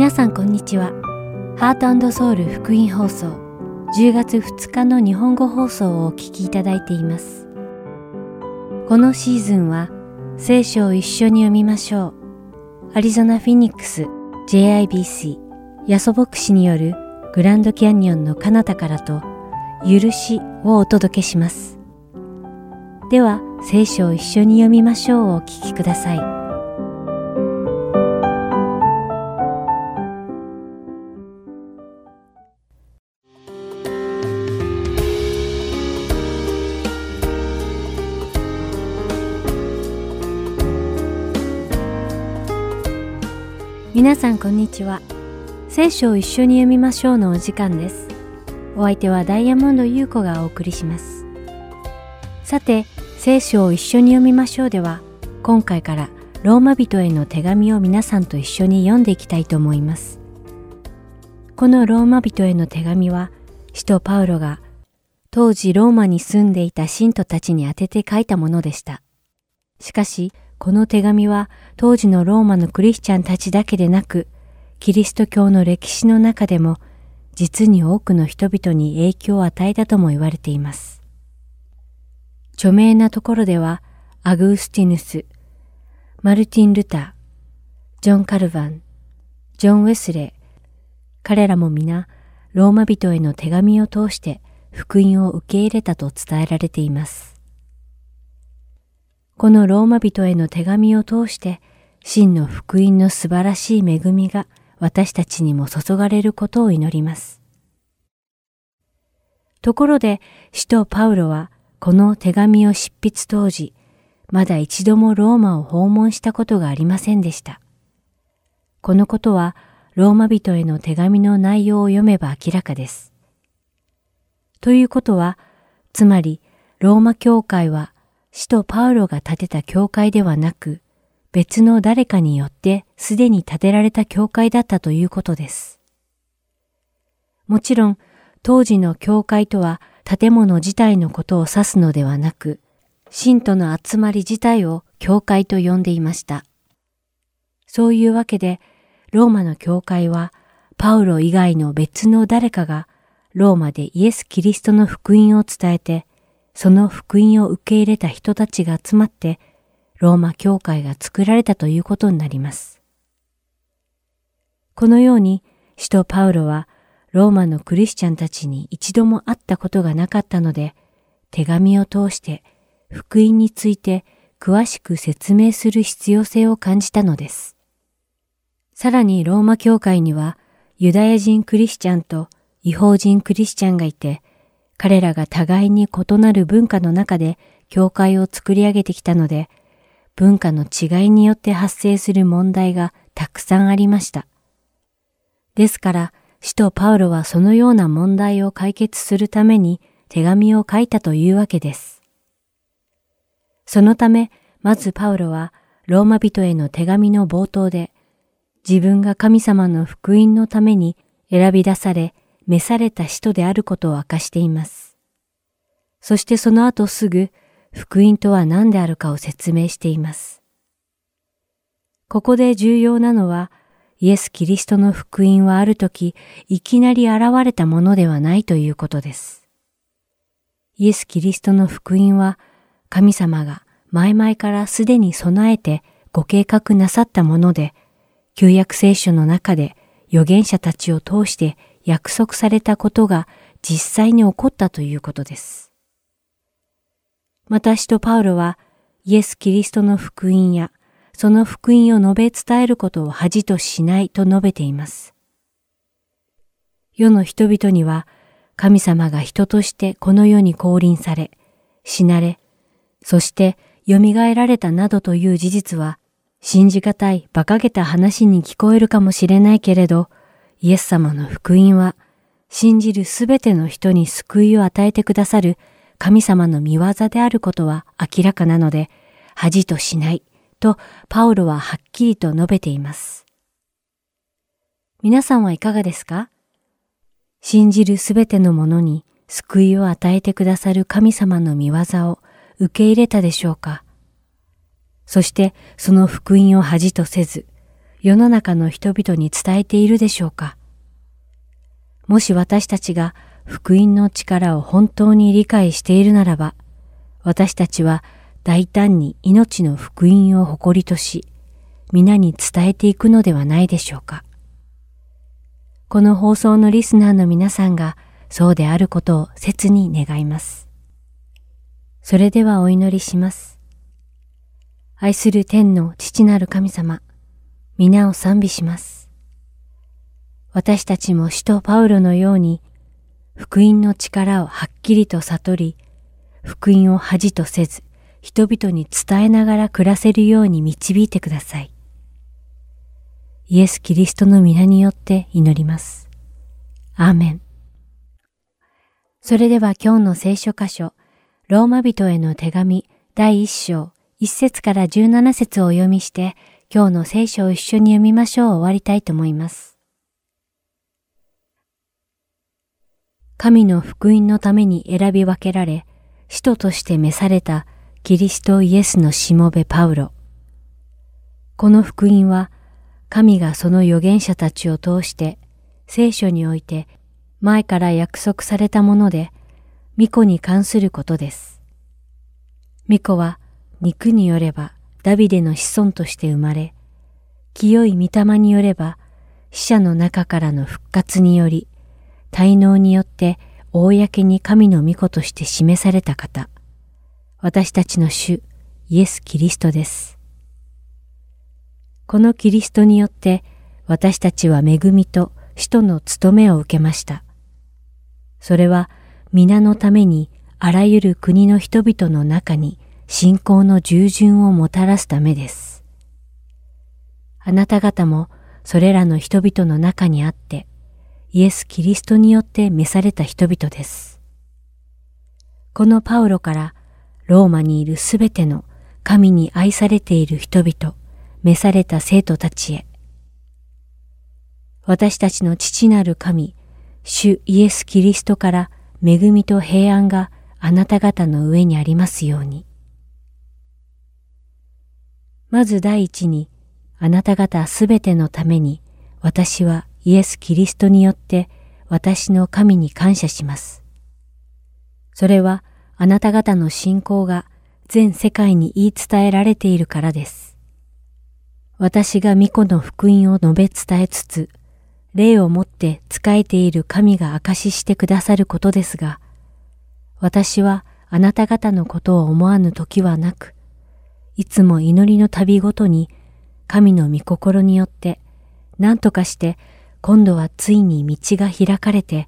皆さんこんにちは。ハートソウル福音放送10月2日の日本語放送をお聞きいただいています。このシーズンは聖書を一緒に読みましょう。アリゾナ・フィニックス JIBC ヤソ牧師によるグランドキャニオンの彼方からと許しをお届けします。では聖書を一緒に読みましょうをお聞きください。皆さんこんにちは。聖書を一緒に読みましょうのお時間です。お相手はダイヤモンド優子がお送りします。さて、聖書を一緒に読みましょうでは、今回からローマ人への手紙を皆さんと一緒に読んでいきたいと思います。このローマ人への手紙は、使徒パウロが当時ローマに住んでいた信徒たちに宛てて書いたものでした。しかし、この手紙は当時のローマのクリスチャンたちだけでなく、キリスト教の歴史の中でも実に多くの人々に影響を与えたとも言われています。著名なところでは、アグースティヌス、マルティン・ルター、ジョン・カルヴァン、ジョン・ウェスレー、彼らも皆、ローマ人への手紙を通して福音を受け入れたと伝えられています。このローマ人への手紙を通して、真の福音の素晴らしい恵みが私たちにも注がれることを祈ります。ところで、使徒パウロはこの手紙を執筆当時、まだ一度もローマを訪問したことがありませんでした。このことは、ローマ人への手紙の内容を読めば明らかです。ということは、つまり、ローマ教会は使徒パウロが建てた教会ではなく、別の誰かによってすでに建てられた教会だったということです。もちろん、当時の教会とは建物自体のことを指すのではなく、信徒の集まり自体を教会と呼んでいました。そういうわけで、ローマの教会は、パウロ以外の別の誰かが、ローマでイエス・キリストの福音を伝えて、その福音を受け入れた人たちが集まって、ローマ教会が作られたということになります。このように、使徒パウロは、ローマのクリスチャンたちに一度も会ったことがなかったので、手紙を通して福音について詳しく説明する必要性を感じたのです。さらにローマ教会にはユダヤ人クリスチャンと違法人クリスチャンがいて、彼らが互いに異なる文化の中で教会を作り上げてきたので、文化の違いによって発生する問題がたくさんありました。ですから、使徒パウロはそのような問題を解決するために手紙を書いたというわけです。そのため、まずパウロはローマ人への手紙の冒頭で、自分が神様の福音のために選び出され、召された人であることを明かしています。そしてその後すぐ、福音とは何であるかを説明しています。ここで重要なのは、イエス・キリストの福音はある時、いきなり現れたものではないということです。イエス・キリストの福音は、神様が前々からすでに備えてご計画なさったもので、旧約聖書の中で預言者たちを通して約束されたことが実際に起こったということです。私とパウロはイエス・キリストの福音やその福音を述べ伝えることを恥としないと述べています。世の人々には神様が人としてこの世に降臨され、死なれ、そして蘇られたなどという事実は信じがたい馬鹿げた話に聞こえるかもしれないけれど、イエス様の福音は、信じるすべての人に救いを与えてくださる神様の見業であることは明らかなので、恥としないとパウロははっきりと述べています。皆さんはいかがですか？信じるすべてのものに救いを与えてくださる神様の見業を受け入れたでしょうか？そしてその福音を恥とせず、世の中の人々に伝えているでしょうかもし私たちが福音の力を本当に理解しているならば、私たちは大胆に命の福音を誇りとし、皆に伝えていくのではないでしょうか。この放送のリスナーの皆さんがそうであることを切に願います。それではお祈りします。愛する天の父なる神様、皆を賛美します。私たちも使徒パウロのように、福音の力をはっきりと悟り、福音を恥とせず、人々に伝えながら暮らせるように導いてください。イエス・キリストの皆によって祈ります。アーメン。それでは今日の聖書箇所、ローマ人への手紙第一章、一節から十七節をお読みして、今日の聖書を一緒に読みましょう終わりたいと思います。神の福音のために選び分けられ、使徒として召されたキリストイエスのしもべパウロ。この福音は、神がその預言者たちを通して聖書において前から約束されたもので、巫女に関することです。巫女は肉によればダビデの子孫として生まれ、清い御霊によれば死者の中からの復活により、滞納によって公に神の御子として示された方。私たちの主イエス・キリストです。このキリストによって私たちは恵みと使徒の務めを受けました。それは皆のためにあらゆる国の人々の中に信仰の従順をもたらすためです。あなた方もそれらの人々の中にあってイエス・キリストによって召された人々です。このパウロからローマにいるすべての神に愛されている人々、召された生徒たちへ。私たちの父なる神、主イエス・キリストから恵みと平安があなた方の上にありますように。まず第一に、あなた方すべてのために、私はイエス・キリストによって私の神に感謝します。それはあなた方の信仰が全世界に言い伝えられているからです。私が御子の福音を述べ伝えつつ、霊をもって仕えている神が証ししてくださることですが、私はあなた方のことを思わぬ時はなく、いつも祈りの旅ごとに神の御心によって何とかして今度はついに道が開かれて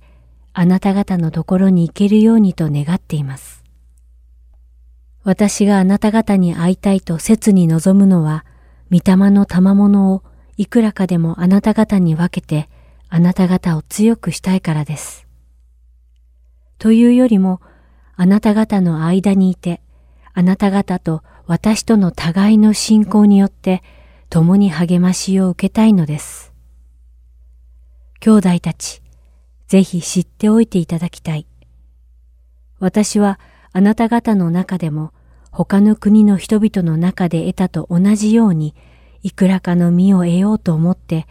あなた方のところに行けるようにと願っています。私があなた方に会いたいと切に望むのは、御霊の賜物をいくらかでもあなた方に分けて、あなた方を強くしたいからです。というよりも、あなた方の間にいて、あなた方と私との互いの信仰によって、共に励ましを受けたいのです。兄弟たち、ぜひ知っておいていただきたい。私はあなた方の中でも他の国の人々の中で得たと同じようにいくらかの実を得ようと思って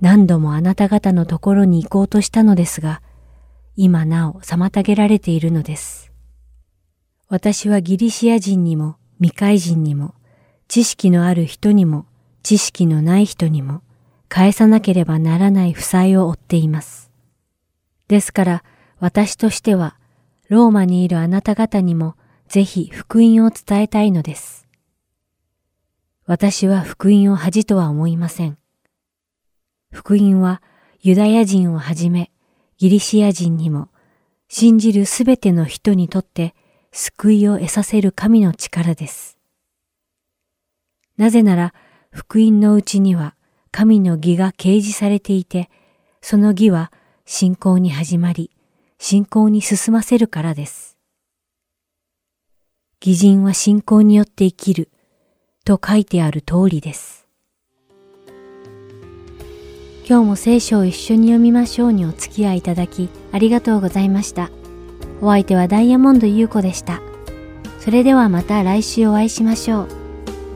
何度もあなた方のところに行こうとしたのですが、今なお妨げられているのです。私はギリシア人にも未開人にも知識のある人にも知識のない人にも返さなければならない負債を負っています。ですから私としてはローマにいるあなた方にもぜひ福音を伝えたいのです。私は福音を恥とは思いません。福音はユダヤ人をはじめギリシア人にも信じるすべての人にとって救いを得させる神の力です。なぜなら福音のうちには神の義が掲示されていて、その義は信仰に始まり、信仰に進ませるからです。義人は信仰によって生きると書いてある通りです。今日も聖書を一緒に読みましょうにお付き合いいただきありがとうございました。お相手はダイヤモンド優子でした。それではまた来週お会いしましょう。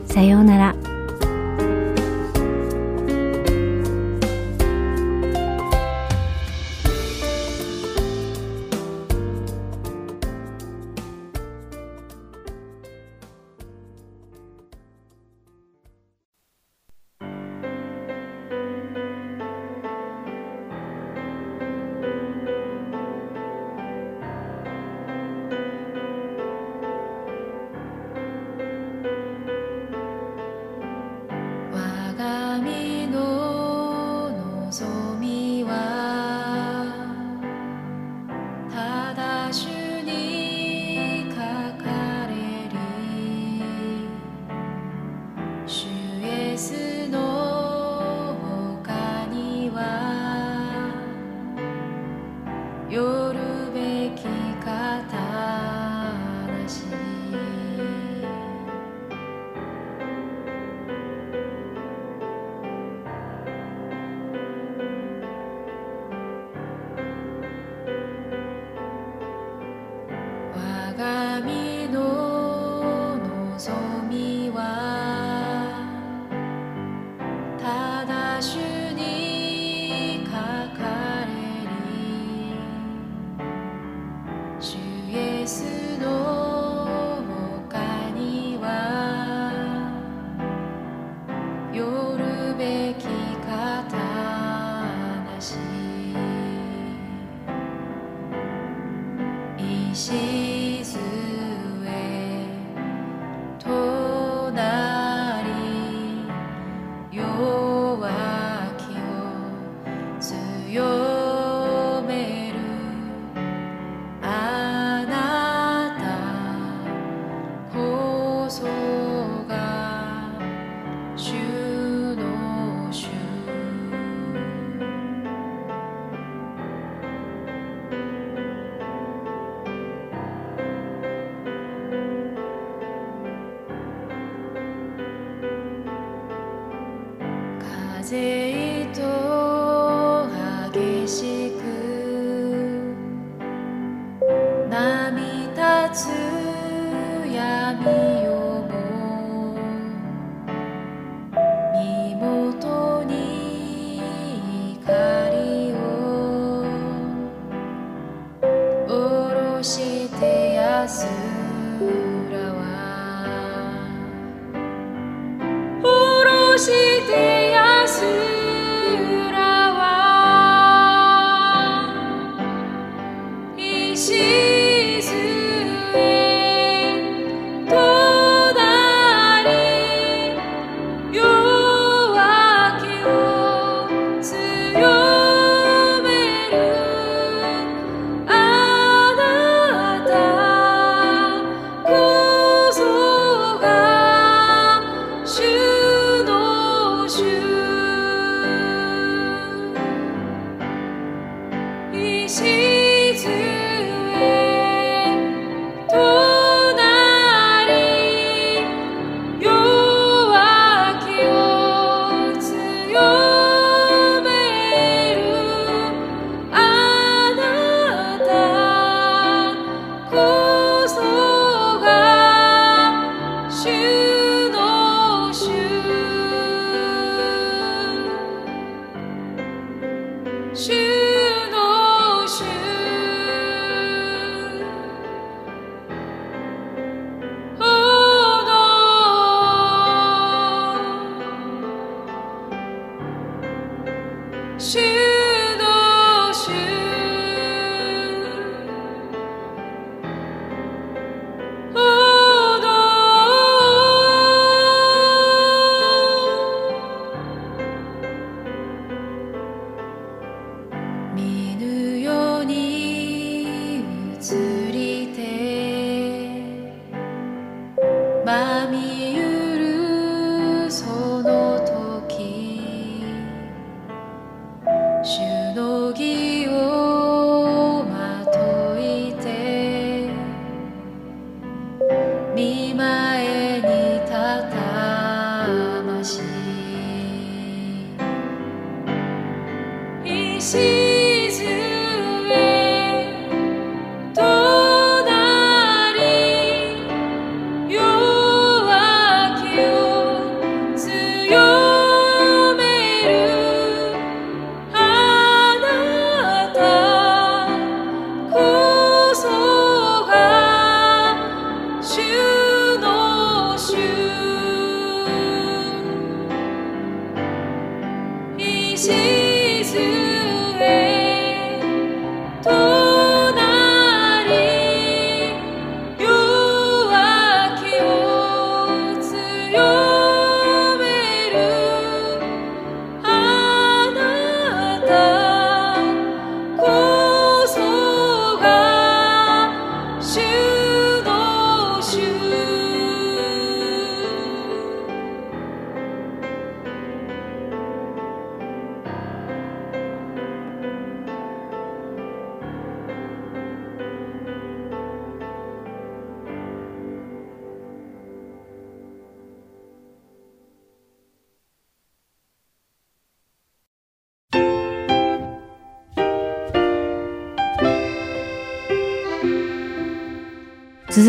さようなら。下ろ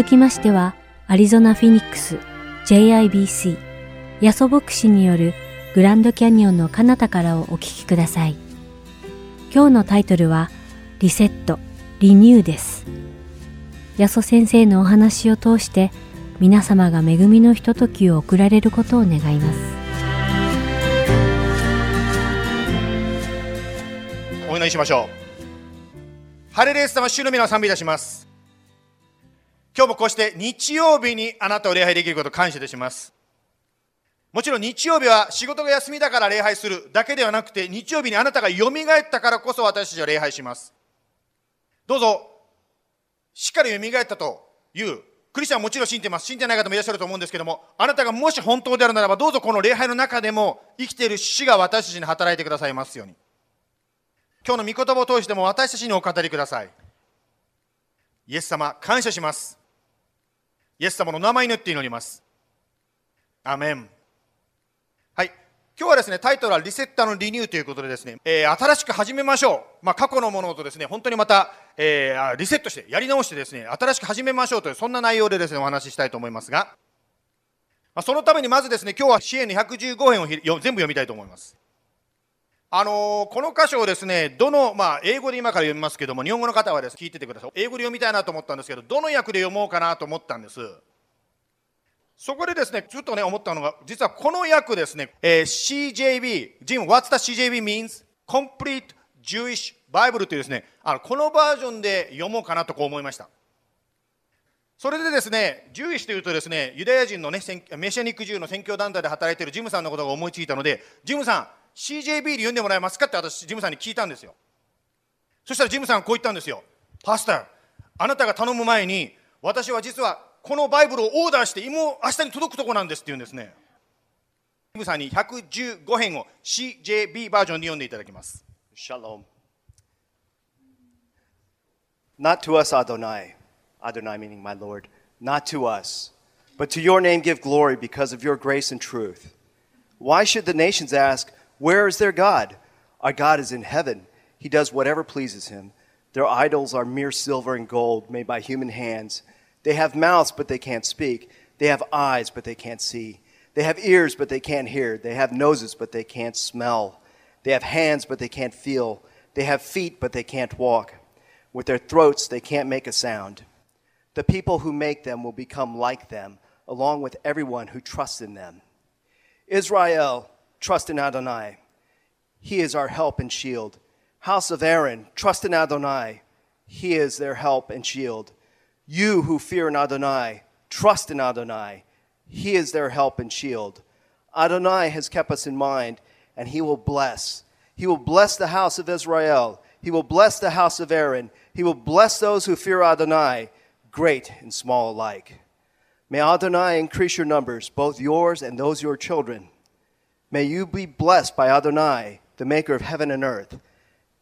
きましては、アリゾナ・フィニックス JIBC ヤソ牧師によるグランドキャニオンの彼方からをお聞きください。今日のタイトルは、リセット、リニューです。ヤソ先生のお話を通して、皆様が恵みのひとときを送られることを願います。お祈りしましょう。ハレレイス様、主の皆を賛美いたします。今日もこうして日曜日にあなたを礼拝できることを感謝いたします。もちろん日曜日は仕事が休みだから礼拝するだけではなくて、日曜日にあなたが蘇ったからこそ私たちは礼拝します。どうぞ、しっかり蘇ったという、クリスチャンはもちろん信じてます。信じてない方もいらっしゃると思うんですけども、あなたがもし本当であるならば、どうぞこの礼拝の中でも生きている主が私たちに働いてくださいますように。今日の御言葉を通しても私たちにお語りください。イエス様、感謝します。イエス様の名前によって祈ります。アメン。はい。今日はですね、タイトルはリセッターのリニューということでですね、えー新しく始めましょう。まあ、過去のものとですね、本当にまた、えーリセットして、やり直してですね、新しく始めましょうという、そんな内容でですね、お話ししたいと思いますが、まあ、そのためにまずですね、今日は支援の115編を全部読みたいと思います。あのーこの箇所をですね、どの、まあ、英語で今から読みますけども、日本語の方はです、聞いててください。英語で読みたいなと思ったんですけど、どの訳で読もうかなと思ったんです。そこでですね、ちょっとね、思ったのが、実はこの訳ですね、えー CJB、Jim, what's the CJB means? Complete Jewish Bible というですね、あのこのバージョンで読もうかなとこう思いました。それでですね、ジューシというとですね、ユダヤ人のね、メシアニック銃の宣教団体で働いているジムさんのことが思いついたので、ジムさん、CJB で読んでもらえますかって私、ジムさんに聞いたんですよ。そしたらジムさんこう言ったんですよ。パスター、あなたが頼む前に、私は実はこのバイブルをオーダーして、も明日に届くとこなんですって言うんですね。ジムさんに115編を CJB バージョンで読んでいただきます。Shalom. Not to us, Adonai, Adonai meaning my Lord, not to us, but to your name give glory because of your grace and truth. Why should the nations ask, Where is their God? Our God is in heaven. He does whatever pleases him. Their idols are mere silver and gold made by human hands. They have mouths, but they can't speak. They have eyes, but they can't see. They have ears, but they can't hear. They have noses, but they can't smell. They have hands, but they can't feel. They have feet, but they can't walk. With their throats, they can't make a sound. The people who make them will become like them, along with everyone who trusts in them. Israel, trust in Adonai. He is our help and shield. House of Aaron, trust in Adonai. He is their help and shield. You who fear in Adonai, trust in Adonai. He is their help and shield. Adonai has kept us in mind, and he will bless. He will bless the house of Israel. He will bless the house of Aaron. He will bless those who fear Adonai, great and small alike. May Adonai increase your numbers, both yours and those your children. May you be blessed by Adonai, the maker of heaven and earth.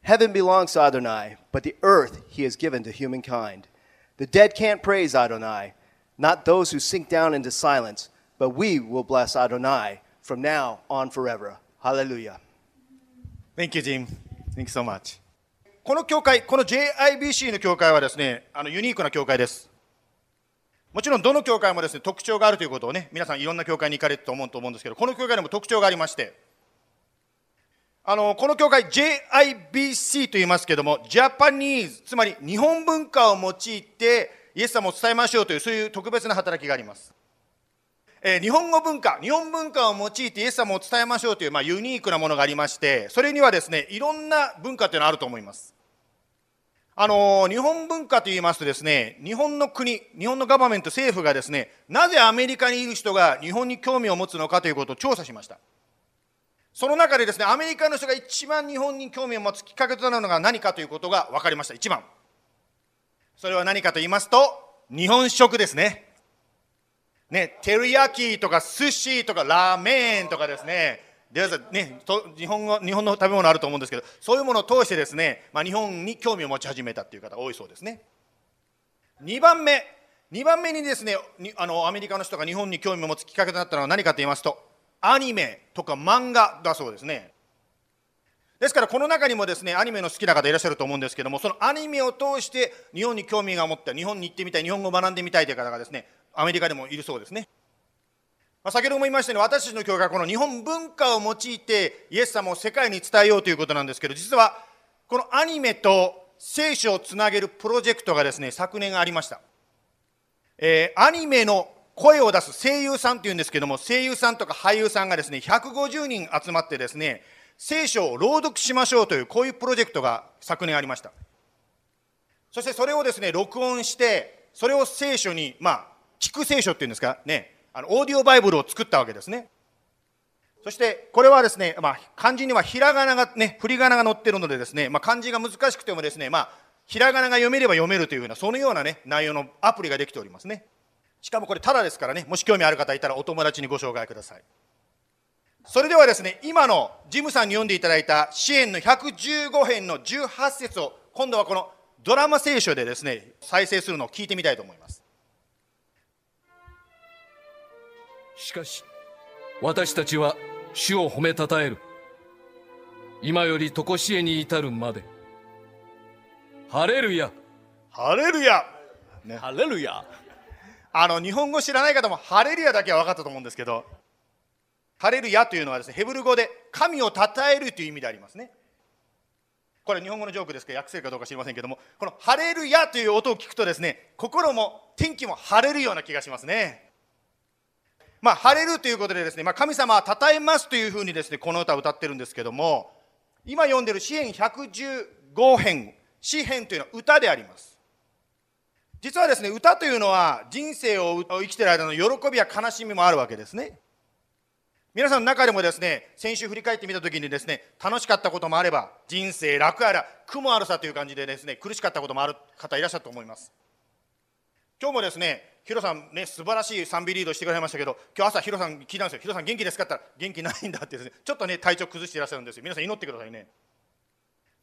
Heaven belongs to Adonai, but the earth he has given to humankind. The dead can't praise Adonai, not those who sink down into silence, but we will bless Adonai from now on forever. Hallelujah. Thank you, Jim. Thank you so much. この教会、この JIBC の教会はですね、あのユニークな教会です。 もちろんどの教会もですね、特徴があるということをね、皆さんいろんな教会に行かれると思うと思うんですけど、この教会にも特徴がありまして、あのこの教会 JIBC と言いますけども、ジャパニーズ、つまり日本文化を用いてイエス様を伝えましょうという、そういう特別な働きがあります。えー日本語文化、日本文化を用いてイエス様を伝えましょうという、まあ、ユニークなものがありまして、それにはですね、いろんな文化というのがあると思います。あの日本文化といいますとですね、日本の国、日本のガバメント、政府がですね、なぜアメリカにいる人が日本に興味を持つのかということを調査しました。その中でですね、アメリカの人が一番日本に興味を持つきっかけとなるのが何かということが分かりました。一番。それは何かと言いますと、日本食ですね。ね、テリヤキとか寿司とかラーメンとかですね、でね日本語日本の食べ物あると思うんですけど、そういうものを通してですね、まあ、日本に興味を持ち始めたっていう方多いそうですね。2番目、2番目にですね、あのアメリカの人が日本に興味を持つきっかけとなったのは何かと言いますと、アニメとか漫画だそうですね。ですからこの中にもですねアニメの好きな方いらっしゃると思うんですけどもそのアニメを通して日本に興味が持った日本に行ってみたい日本語を学んでみたいという方がですねアメリカでもいるそうですね、まあ、先ほども言いましたように私たちの教会はこの日本文化を用いてイエス様を世界に伝えようということなんですけど実はこのアニメと聖書をつなげるプロジェクトがですね昨年ありました、えーアニメの声を出す声優さんっていうんですけども声優さんとか俳優さんがですね150人集まってですね聖書を朗読しましょうというこういうプロジェクトが昨年ありました。そしてそれをですね録音してそれを聖書にまあ聞く聖書っていうんですかねあのオーディオバイブルを作ったわけですね。そしてこれはですね、まあ、漢字にはひらがながね振り仮名が載ってるのでですね、まあ、漢字が難しくてもですねまあひらがなが読めれば読めるというふうなそのようなね内容のアプリができておりますね。しかもこれただですからねもし興味ある方いたらお友達にご紹介ください。それではですね、今のジムさんに読んでいただいた支援の115編の18節を、今度はこのドラマ聖書でですね、再生するのを聞いてみたいと思います。しかし私たちは主を褒めたたえる。今より常しえに至るまで。ハレルヤ。ハレルヤ。ハレルヤ。あの日本語知らない方もハレルヤだけは分かったと思うんですけどハレルヤというのはですねヘブル語で神を称えるという意味でありますね。これ日本語のジョークですけど訳せるかどうか知りませんけども。このハレルヤという音を聞くとですね心も天気も晴れるような気がしますねまあ晴れるということでですね、まあ、神様は称えますというふうにですねこの歌を歌ってるんですけども今読んでる詩編115編詩編というのは歌であります。実はですね歌というのは人生を生きてる間の喜びや悲しみもあるわけですね。皆さんの中でもですね先週振り返ってみた時にですね楽しかったこともあれば人生楽あら苦もあるさという感じでですね苦しかったこともある方いらっしゃると思います。今日もですねヒロさんね素晴らしい賛美リードしてくれましたけど今日朝ヒロさん聞いたんですよ。ヒロさん元気ですかって言ったら元気ないんだってですねちょっとね体調崩していらっしゃるんです。よ皆さん祈ってくださいね。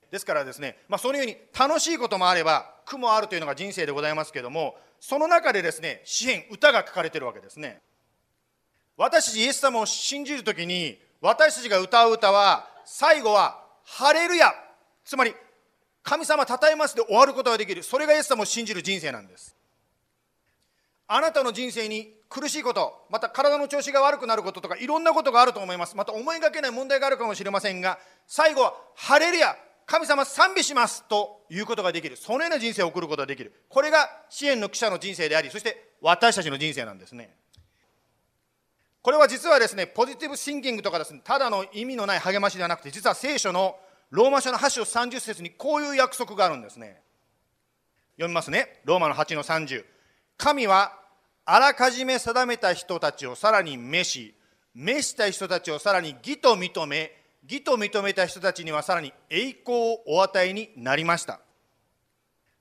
ですからですね、まあ、そのように楽しいこともあれば苦もあるというのが人生でございますけどもその中でですね詩篇歌が書かれてるわけですね。私たちイエス様を信じるときに私たちが歌う歌は最後は「ハレルヤ」つまり神様称えますで終わることができる。それがイエス様を信じる人生なんです。あなたの人生に苦しいことまた体の調子が悪くなることとかいろんなことがあると思います。また思いがけない問題があるかもしれませんが最後は「ハレルヤ」神様賛美しますということができる。そのような人生を送ることができる。これが支援の記者の人生でありそして私たちの人生なんですね。これは実はですねポジティブシンキングとかですねただの意味のない励ましではなくて実は聖書のローマ書の8章30節にこういう約束があるんですね。読みますね。ローマの8の30神はあらかじめ定めた人たちをさらに召し召した人たちをさらに義と認め義と認めた人たちにはさらに栄光をお与えになりました。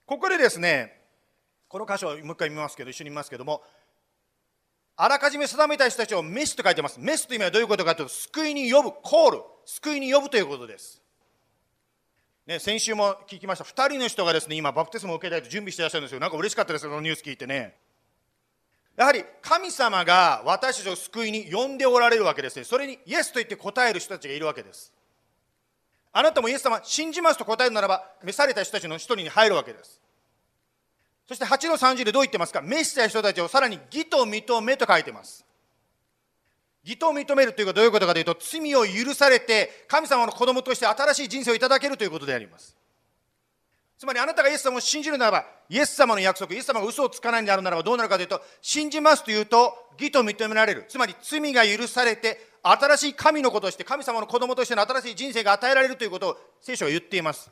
ここでですねこの箇所をもう一回見ますけど一緒に見ますけどもあらかじめ定めた人たちを召しと書いてます。召すという意味はどういうことかというと救いに呼ぶコール。救いに呼ぶということです。ね、先週も聞きました2人の人がですね今バプテスマを受けたいと準備していらっしゃるんですよなんか嬉しかったですそのニュース聞いてねやはり神様が私たちを救いに呼んでおられるわけですね。それにイエスと言って答える人たちがいるわけです。あなたもイエス様信じますと答えるならば、召された人たちの一人に入るわけです。そして8の30でどう言ってますか？召した人たちをさらに義と認めと書いてます。義と認めるということはどういうことかというと、罪を許されて神様の子供として新しい人生をいただけるということであります。つまりあなたがイエス様を信じるならば、イエス様の約束、イエス様が嘘をつかないんであるならばどうなるかというと、信じますというと、義と認められる。つまり罪が許されて、新しい神の子として、神様の子供としての新しい人生が与えられるということを聖書は言っています。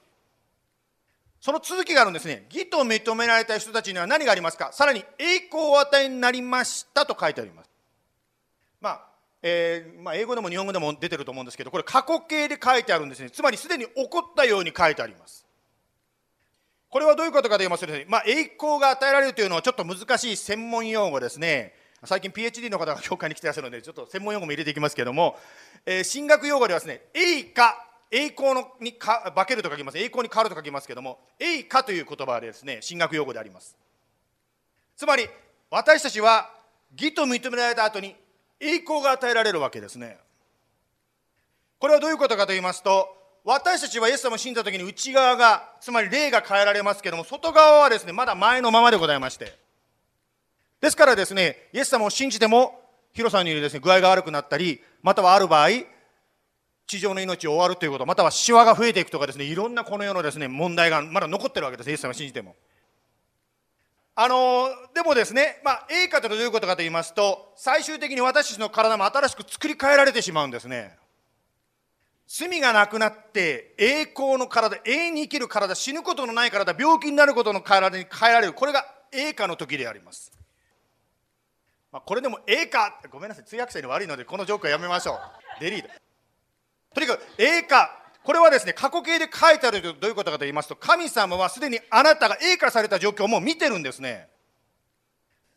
その続きがあるんですね。義と認められた人たちには何がありますか？さらに栄光を与えになりましたと書いてあります。まあ、えー、まあ、英語でも日本語でも出てると思うんですけど、これ過去形で書いてあるんですね。つまりすでに起こったように書いてあります。これはどういうことかと言いますと、ね、まあ、栄光が与えられるというのはちょっと難しい専門用語ですね。最近 PhD の方が教会に来てらっしゃるので、ちょっと専門用語も入れていきますけれども、えー、進学用語ではですね、栄華、栄光のにか化けると書きます。栄光に変わると書きますけれども、栄華という言葉でですね、進学用語であります。つまり、私たちは義と認められた後に栄光が与えられるわけですね。これはどういうことかと言いますと、私たちはイエス様を信じた時に内側がつまり霊が変えられますけども外側はですねまだ前のままでございましてですからですねイエス様を信じてもヒロさんによるですね具合が悪くなったりまたはある場合地上の命を終わるということまたはシワが増えていくとかですねいろんなこの世のですね問題がまだ残ってるわけですイエス様を信じてもあのでもですね、まあ、栄華というのはどういうことかと言いますと最終的に私たちの体も新しく作り変えられてしまうんですね。罪がなくなって栄光の体永遠に生きる体死ぬことのない体病気になることの体に変えられる。これが栄華の時であります、まあ、これでも栄華ごめんなさい通訳者に悪いのでこのジョークはやめましょう。デリート。とにかく栄華これはですね過去形で書いてあるとどういうことかと言いますと神様はすでにあなたが栄華された状況をもう見てるんですね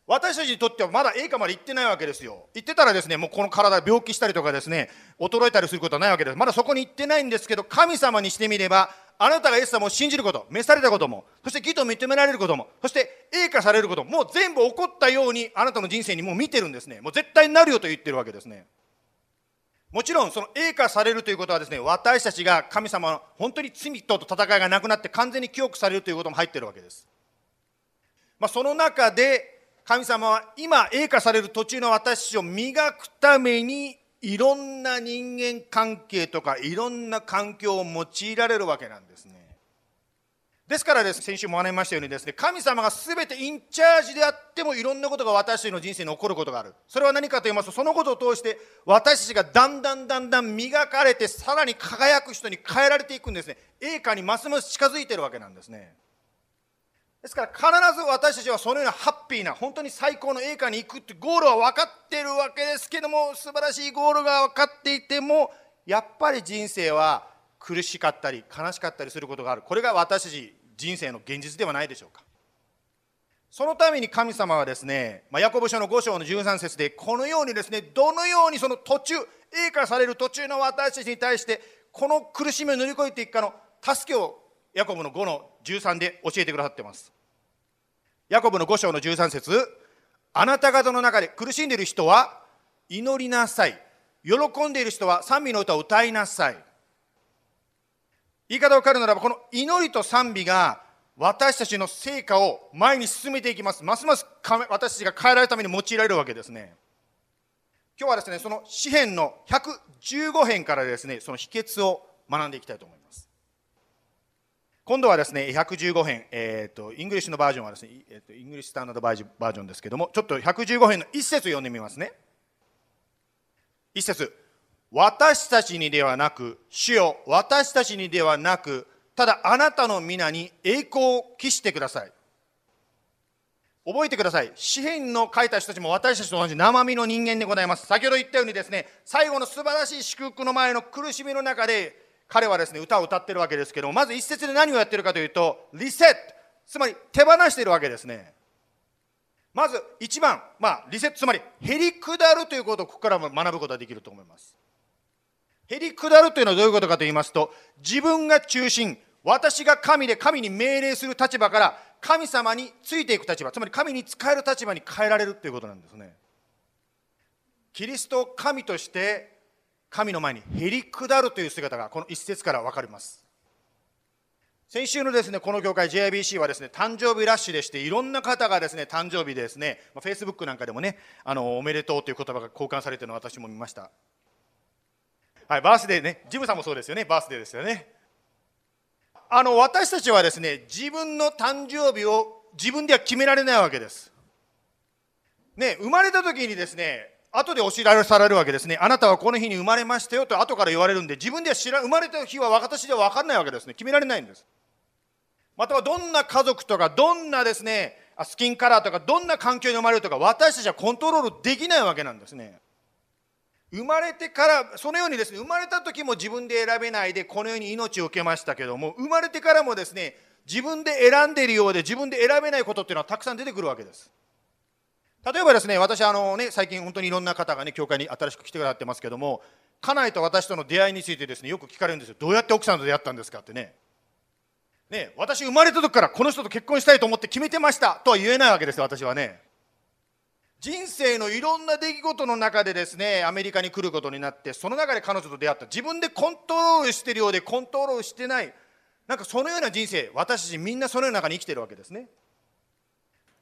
私たちにとってはまだ栄華まで行ってないわけですよ。行ってたらですね、もうこの体病気したりとかですね、衰えたりすることはないわけです。まだそこに行ってないんですけど、神様にしてみれば、あなたがイエス様を信じること、召されたことも、そして義と認められることも、そして栄華されることも、もう全部起こったように、あなたの人生にもう見てるんですね。もう絶対になるよと言ってるわけですね。もちろんその栄華されるということはですね私たちが神様の本当に罪と戦いがなくなって完全に清くされるということも入っているわけです、まあ、その中で神様は今栄華される途中の私を磨くためにいろんな人間関係とかいろんな環境を用いられるわけなんですね。ですからです。先週も学びましたようにですね神様が全てインチャージであってもいろんなことが私たちの人生に起こることがある。それは何かと言いますとそのことを通して私たちがだんだんだんだん磨かれてさらに輝く人に変えられていくんですね。栄華にますます近づいているわけなんですね。ですから必ず私たちはそのようなハッピーな本当に最高の栄華に行くってゴールは分かっているわけですけども素晴らしいゴールが分かっていてもやっぱり人生は苦しかったり悲しかったりすることがある。これが私たち人生の現実ではないでしょうか。そのために神様はですね、まあ、ヤコブ書の5章の13節でこのようにですねどのようにその途中栄華される途中の私たちに対してこの苦しみを乗り越えていくかの助けをヤコブの5の13で教えてくださってます。ヤコブの5章の13節あなた方の中で苦しんでいる人は祈りなさい。喜んでいる人は賛美の歌を歌いなさい。言い方を変えるならばこの祈りと賛美が私たちの聖化を前に進めていきます。ますます私たちが変えられるために用いられるわけですね。今日はですねその詩篇の115編からですねその秘訣を学んでいきたいと思います。今度はですね115編、えーと、 English のバージョンはですね、えーと、 English Standard Version ですけどもちょっと115編の一節読んでみますね。一節。私たちにではなく、主よ、私たちにではなく、ただあなたの皆に栄光を期してください。覚えてください。詩篇の書いた人たちも私たちと同じ生身の人間でございます。先ほど言ったようにですね、最後の素晴らしい祝福の前の苦しみの中で、彼はですね、歌を歌ってるわけですけども、まず一節で何をやってるかというと、リセット。つまり手放しているわけですね。まず一番、まあ、リセット、つまり、へり下るということをここからも学ぶことができると思います。へり下るというのはどういうことかと言いますと、自分が中心、私が神で神に命令する立場から神様についていく立場、つまり神に仕える立場に変えられるということなんですね。キリストを神として神の前にへり下るという姿がこの一節から分かります。先週のですね、この業界 JIBC はですね、誕生日ラッシュでして、いろんな方がですね、誕生日でですね、フェイスブックなんかでもね、あの、おめでとうという言葉が交換されているのを私も見ました。はい、バースデーね、ジムさんもそうですよね、バースデーですよね。あの私たちはですね、自分の誕生日を自分では決められないわけです。ね、生まれた時にですね、後で教えられされるわけですね。あなたはこの日に生まれましたよと後から言われるんで、自分では知ら生まれた日は私では分かんないわけですね。決められないんです。またはどんな家族とか、どんなですね、スキンカラーとか、どんな環境に生まれるとか、私たちはコントロールできないわけなんですね。生まれてからそのようにですね生まれた時も自分で選べないでこの世に命を受けましたけども生まれてからもですね自分で選んでいるようで自分で選べないことっていうのはたくさん出てくるわけです。例えばですね私あのね最近本当にいろんな方がね教会に新しく来てくださってますけども家内と私との出会いについてですねよく聞かれるんですよ。どうやって奥さんと出会ったんですかってね。ね私生まれた時からこの人と結婚したいと思って決めてましたとは言えないわけですよ私はね。人生のいろんな出来事の中でですねアメリカに来ることになってその中で彼女と出会った。自分でコントロールしてるようでコントロールしてない。なんかそのような人生私たちみんなそのような中に生きてるわけですね。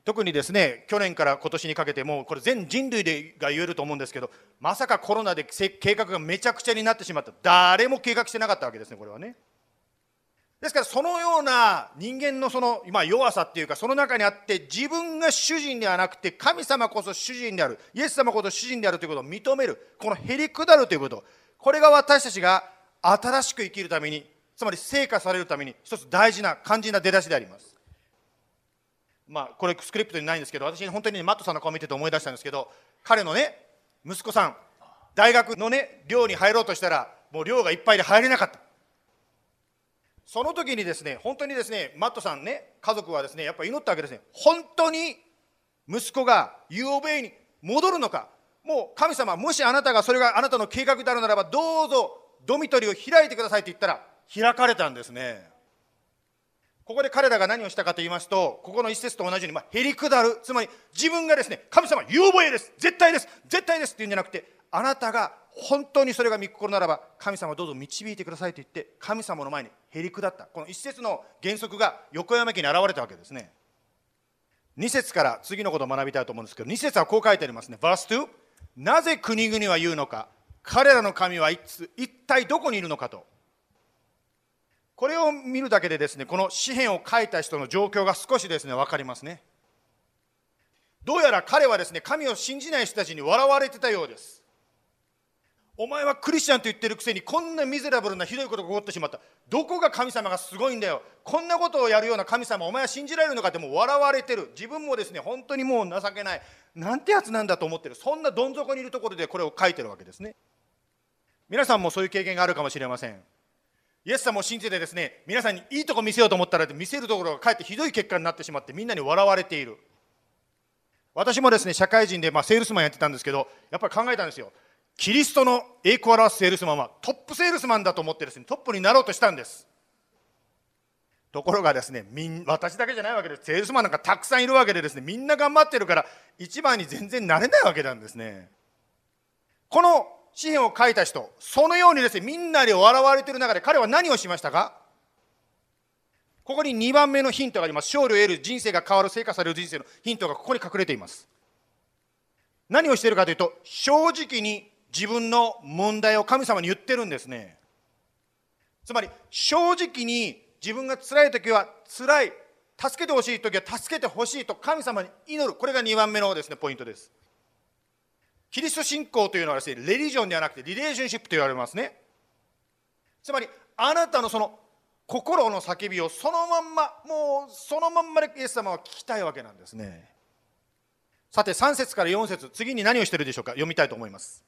特にですね去年から今年にかけてもうこれ全人類でが言えると思うんですけどまさかコロナで計画がめちゃくちゃになってしまった。誰も計画してなかったわけですねこれはね。ですからそのような人間のその、ま、弱さっていうかその中にあって自分が主人ではなくて神様こそ主人であるイエス様こそ主人であるということを認める。このへりくだるということ。これが私たちが新しく生きるためにつまり成果されるために一つ大事な肝心な出だしであります。まあこれスクリプトにないんですけど私本当に、ね、マットさんの顔見てて思い出したんですけど彼のね息子さん大学のね寮に入ろうとしたらもう寮がいっぱいで入れなかった。その時にですね、本当にですね、マットさんね、家族はですね、やっぱり祈ったわけですね。本当に息子が UOB に戻るのか、もう神様、もしあなたがそれがあなたの計画であるならば、どうぞドミトリーを開いてくださいと言ったら、開かれたんですね。ここで彼らが何をしたかと言いますと、ここの一節と同じように、まあ、へりくだる、つまり自分がですね、神様、有望です、絶対です、絶対ですって言うんじゃなくて、あなたが本当にそれが御心ならば神様どうぞ導いてくださいと言って神様の前にへり下った。この一節の原則が横山家に現れたわけですね。2節から次のことを学びたいと思うんですけど2節はこう書いてありますね。Verse 2なぜ国々は言うのか。彼らの神はいつ一体どこにいるのかと。これを見るだけでですねこの詩篇を書いた人の状況が少しですね分かりますね。どうやら彼はですね神を信じない人たちに笑われてたようです。お前はクリスチャンと言ってるくせにこんなミゼラブルなひどいことが起こってしまった。どこが神様がすごいんだよ。こんなことをやるような神様お前は信じられるのかってもう笑われてる。自分もですね本当にもう情けない。なんてやつなんだと思ってる。そんなどん底にいるところでこれを書いてるわけですね。皆さんもそういう経験があるかもしれません。イエス様を信じてですね皆さんにいいとこ見せようと思ったら見せるところがかえってひどい結果になってしまってみんなに笑われている。私もですね社会人で、まあ、セールスマンやってたんですけどやっぱり考えたんですよ。キリストの栄光を表すセールスマンはトップセールスマンだと思ってですねトップになろうとしたんです。ところがですねみん私だけじゃないわけです。セールスマンなんかたくさんいるわけでですねみんな頑張ってるから一番に全然なれないわけなんですね。この詩篇を書いた人そのようにですねみんなで笑われている中で彼は何をしましたか？ここに2番目のヒントがあります。勝利を得る人生が変わる成果される人生のヒントがここに隠れています。何をしているかというと正直に自分の問題を神様に言ってるんですね。つまり正直に自分が辛い時は辛い助けてほしい時は助けてほしいと神様に祈る。これが2番目のですねポイントです。キリスト信仰というのはですねレリジョンではなくてリレーションシップと言われますね。つまりあなたのその心の叫びをそのまんまもうそのまんまでイエス様は聞きたいわけなんですね。さて3節から4節次に何をしてるでしょうか？読みたいと思います。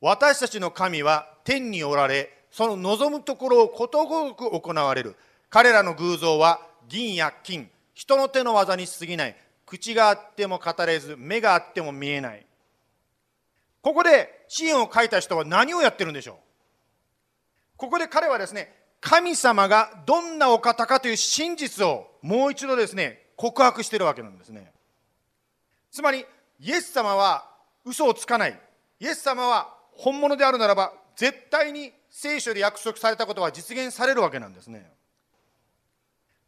私たちの神は天におられその望むところをことごとく行われる。彼らの偶像は銀や金。人の手の技に過ぎない。口があっても語れず目があっても見えない。ここで支援を書いた人は何をやってるんでしょう？ここで彼はですね神様がどんなお方かという真実をもう一度ですね告白してるわけなんですね。つまりイエス様は嘘をつかない。イエス様は本物であるならば絶対に聖書で約束されたことは実現されるわけなんですね。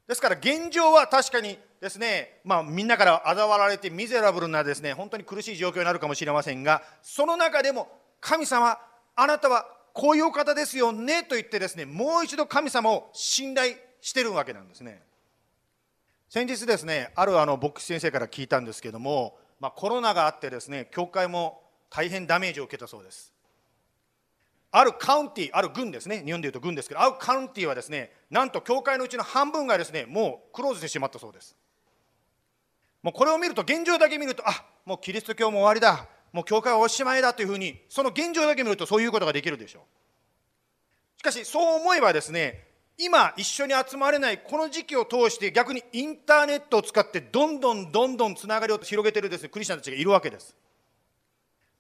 ですから現状は確かにですね、まあ、みんなから嘲笑われてミゼラブルなですね本当に苦しい状況になるかもしれませんがその中でも神様あなたはこういうお方ですよねと言ってですねもう一度神様を信頼してるわけなんですね。先日ですねあるあの牧師先生から聞いたんですけども、まあ、コロナがあってですね教会も大変ダメージを受けたそうです。あるカウンティある軍ですね。日本でいうと軍ですけどあるカウンティはですねなんと教会のうちの半分がですねもうクローズしてしまったそうです。もうこれを見ると現状だけ見るとあもうキリスト教も終わりだ。もう教会はおしまいだというふうにその現状だけ見るとそういうことができるでしょう。しかしそう思えばですね今一緒に集まれないこの時期を通して逆にインターネットを使ってどんどんどんどんつながりを広げているです、ね、クリスチャンたちがいるわけです。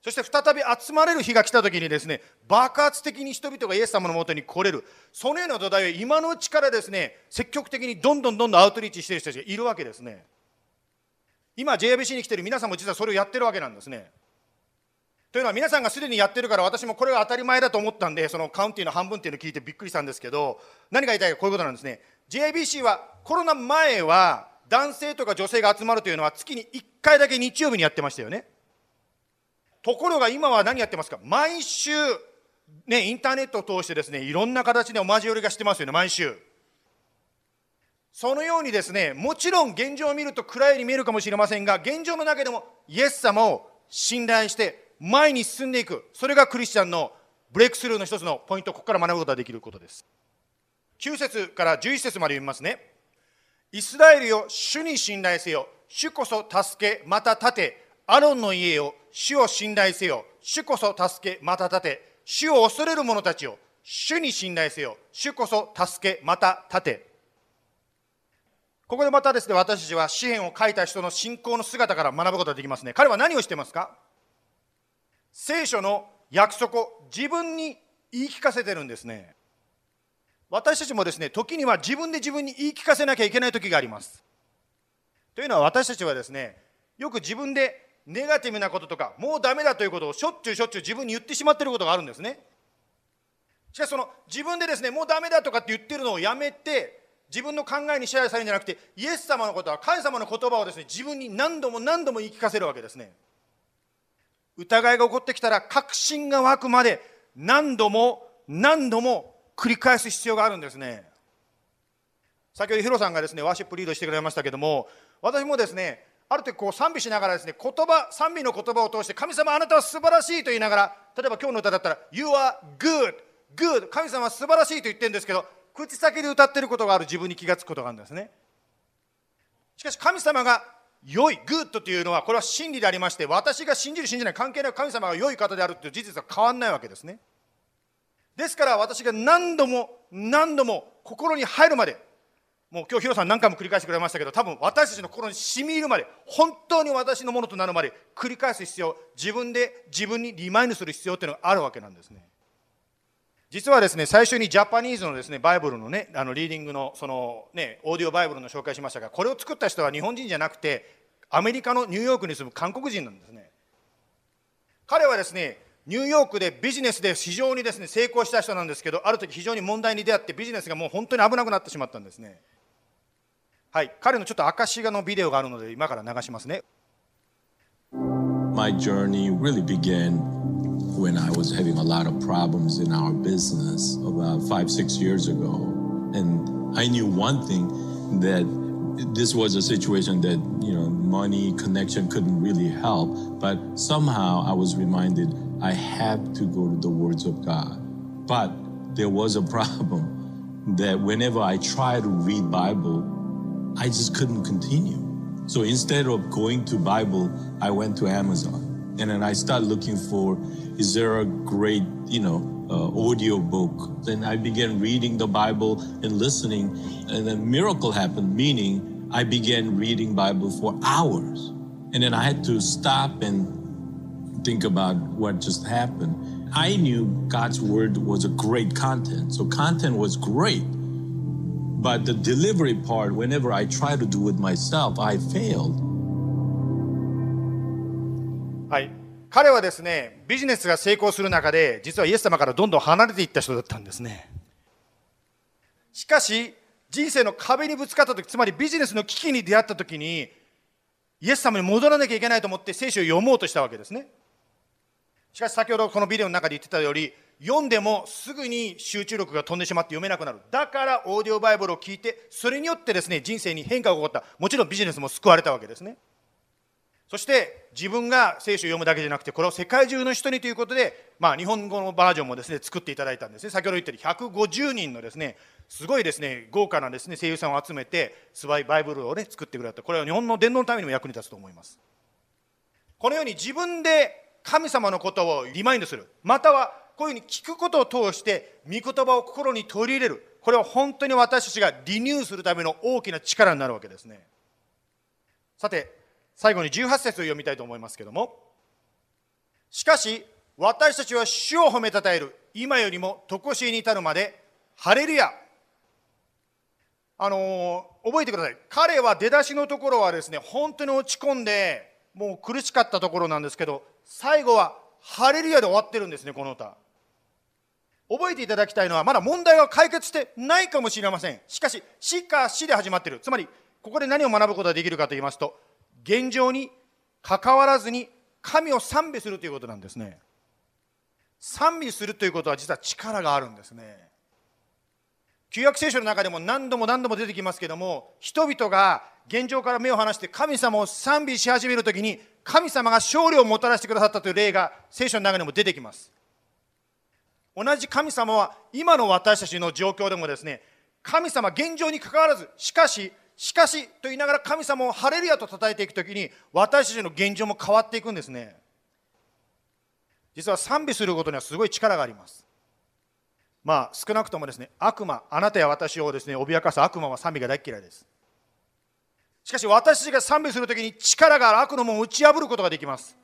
そして再び集まれる日が来た時にですね爆発的に人々がイエス様のもとに来れる。そのような土台を今のうちからですね積極的にどんどんどんどんアウトリーチしている人たちがいるわけですね。今 JBC に来てる皆さんも実はそれをやってるわけなんですね。というのは皆さんがすでにやってるから私もこれが当たり前だと思ったんでそのカウンティの半分っていうのを聞いてびっくりしたんですけど何が言いたいかこういうことなんですね。JBC はコロナ前は男性とか女性が集まるというのは月に1回だけ日曜日にやってましたよね。ところが今は何やってますか？毎週、ね、インターネットを通してですねいろんな形でお交わりがしてますよね毎週。そのようにですねもちろん現状を見ると暗いように見えるかもしれませんが現状の中でもイエス様を信頼して前に進んでいく。それがクリスチャンのブレイクスルーの一つのポイントここから学ぶことができることです。9節から11節まで読みますね。イスラエルよ主に信頼せよ。主こそ助けまた立てアロンの家を主を信頼せよ。主こそ助けまた立て。主を恐れる者たちを。主に信頼せよ。主こそ助けまた立て。ここでまたですね私たちは詩篇を書いた人の信仰の姿から学ぶことができますね。彼は何をしてますか？聖書の約束を自分に言い聞かせてるんですね。私たちもですね時には自分で自分に言い聞かせなきゃいけない時があります。というのは私たちはですねよく自分でネガティブなこととかもうダメだということをしょっちゅうしょっちゅう自分に言ってしまってることがあるんですね。しかしその自分でですねもうダメだとかって言ってるのをやめて自分の考えに支配されるんじゃなくてイエス様のことは神様の言葉をですね自分に何度も何度も言い聞かせるわけですね。疑いが起こってきたら確信が湧くまで何度も何度も繰り返す必要があるんですね。先ほどヒロさんがですねワーシップリードしてくれましたけども私もですねある時こう賛美しながらですね言葉賛美の言葉を通して神様あなたは素晴らしいと言いながら例えば今日の歌だったら You are good good. 神様は素晴らしいと言ってるんですけど口先で歌ってることがある自分に気がつくことがあるんですね。しかし神様が良い good というのはこれは真理でありまして私が信じる信じない関係なく神様が良い方であるという事実は変わらないわけですね。ですから私が何度も何度も心に入るまでもう今日ヒロさん何回も繰り返してくれましたけど多分私たちの心に染み入るまで本当に私のものとなるまで繰り返す必要自分で自分にリマインドする必要というのがあるわけなんですね。実はですね最初にジャパニーズのですねバイブルのねあのリーディングのそのねオーディオバイブルの紹介しましたがこれを作った人は日本人じゃなくてアメリカのニューヨークに住む韓国人なんですね。彼はですねニューヨークでビジネスで非常にですね成功した人なんですけどある時非常に問題に出会ってビジネスがもう本当に危なくなってしまったんですね。はい彼のちょっと証画のビデオがあるので今から流しますね My journey really began when I was having a lot of problems in our business about five, six years ago. And I knew one thing that this was a situation that, you know, money, connection couldn't really help. But somehow I was reminded I have to go to the words of God. But there was a problem that whenever I tried to read Bible, I just couldn't continue. So instead of going to Bible, I went to Amazon. And then I started looking for, is there a great, you know, uh, audio book? Then I began reading the Bible and listening, and then miracle happened, meaning I began reading Bible for hours. And then I had to stop and think about what just happened. I knew God's word was a great content. So content was great. But the delivery part, whenever I try to do it myself, I failed. はい。彼はですねビジネスが成功する中で実はイエス様からどんどん離れていった人だったんですね。しかし人生の壁にぶつかった時つまりビジネスの危機に出会った時にイエス様に戻らなきゃいけないと思って聖書を読もうとしたわけですね。しかし先ほどこのビデオの中で言ってたより読んでもすぐに集中力が飛んでしまって読めなくなる。だからオーディオバイブルを聞いてそれによってですね人生に変化が起こった。もちろんビジネスも救われたわけですね。そして自分が聖書を読むだけじゃなくてこれを世界中の人にということで、まあ、日本語のバージョンもですね作っていただいたんですね。先ほど言ったように150人のですねすごいですね豪華なですね声優さんを集めてスバイバイブルをね作ってくれた。これは日本の伝道のためにも役に立つと思います。このように自分で神様のことをリマインドする。またはこういうふうに聞くことを通して御言葉を心に取り入れる。これは本当に私たちがリニューするための大きな力になるわけですね。さて最後に18節を読みたいと思いますけども。しかし私たちは主を褒めたたえる。今よりも常しえに至るまでハレルヤ。あのー覚えてください。彼は出だしのところはですね本当に落ち込んでもう苦しかったところなんですけど最後はハレルヤで終わってるんですねこの歌。覚えていただきたいのはまだ問題は解決してないかもしれません。しかし死か死で始まってる。つまりここで何を学ぶことができるかと言いますと現状に関わらずに神を賛美するということなんですね。賛美するということは実は力があるんですね。旧約聖書の中でも何度も何度も出てきますけども人々が現状から目を離して神様を賛美し始めるときに神様が勝利をもたらしてくださったという例が聖書の中でも出てきます。同じ神様は今の私たちの状況でもですね神様現状に関わらずしかししかしと言いながら神様をハレルヤと称えていくときに私たちの現状も変わっていくんですね。実は賛美することにはすごい力があります。まあ少なくともですね悪魔あなたや私をですね脅かす悪魔は賛美が大嫌いです。しかし私たちが賛美するときに力がある悪の門を打ち破ることができます。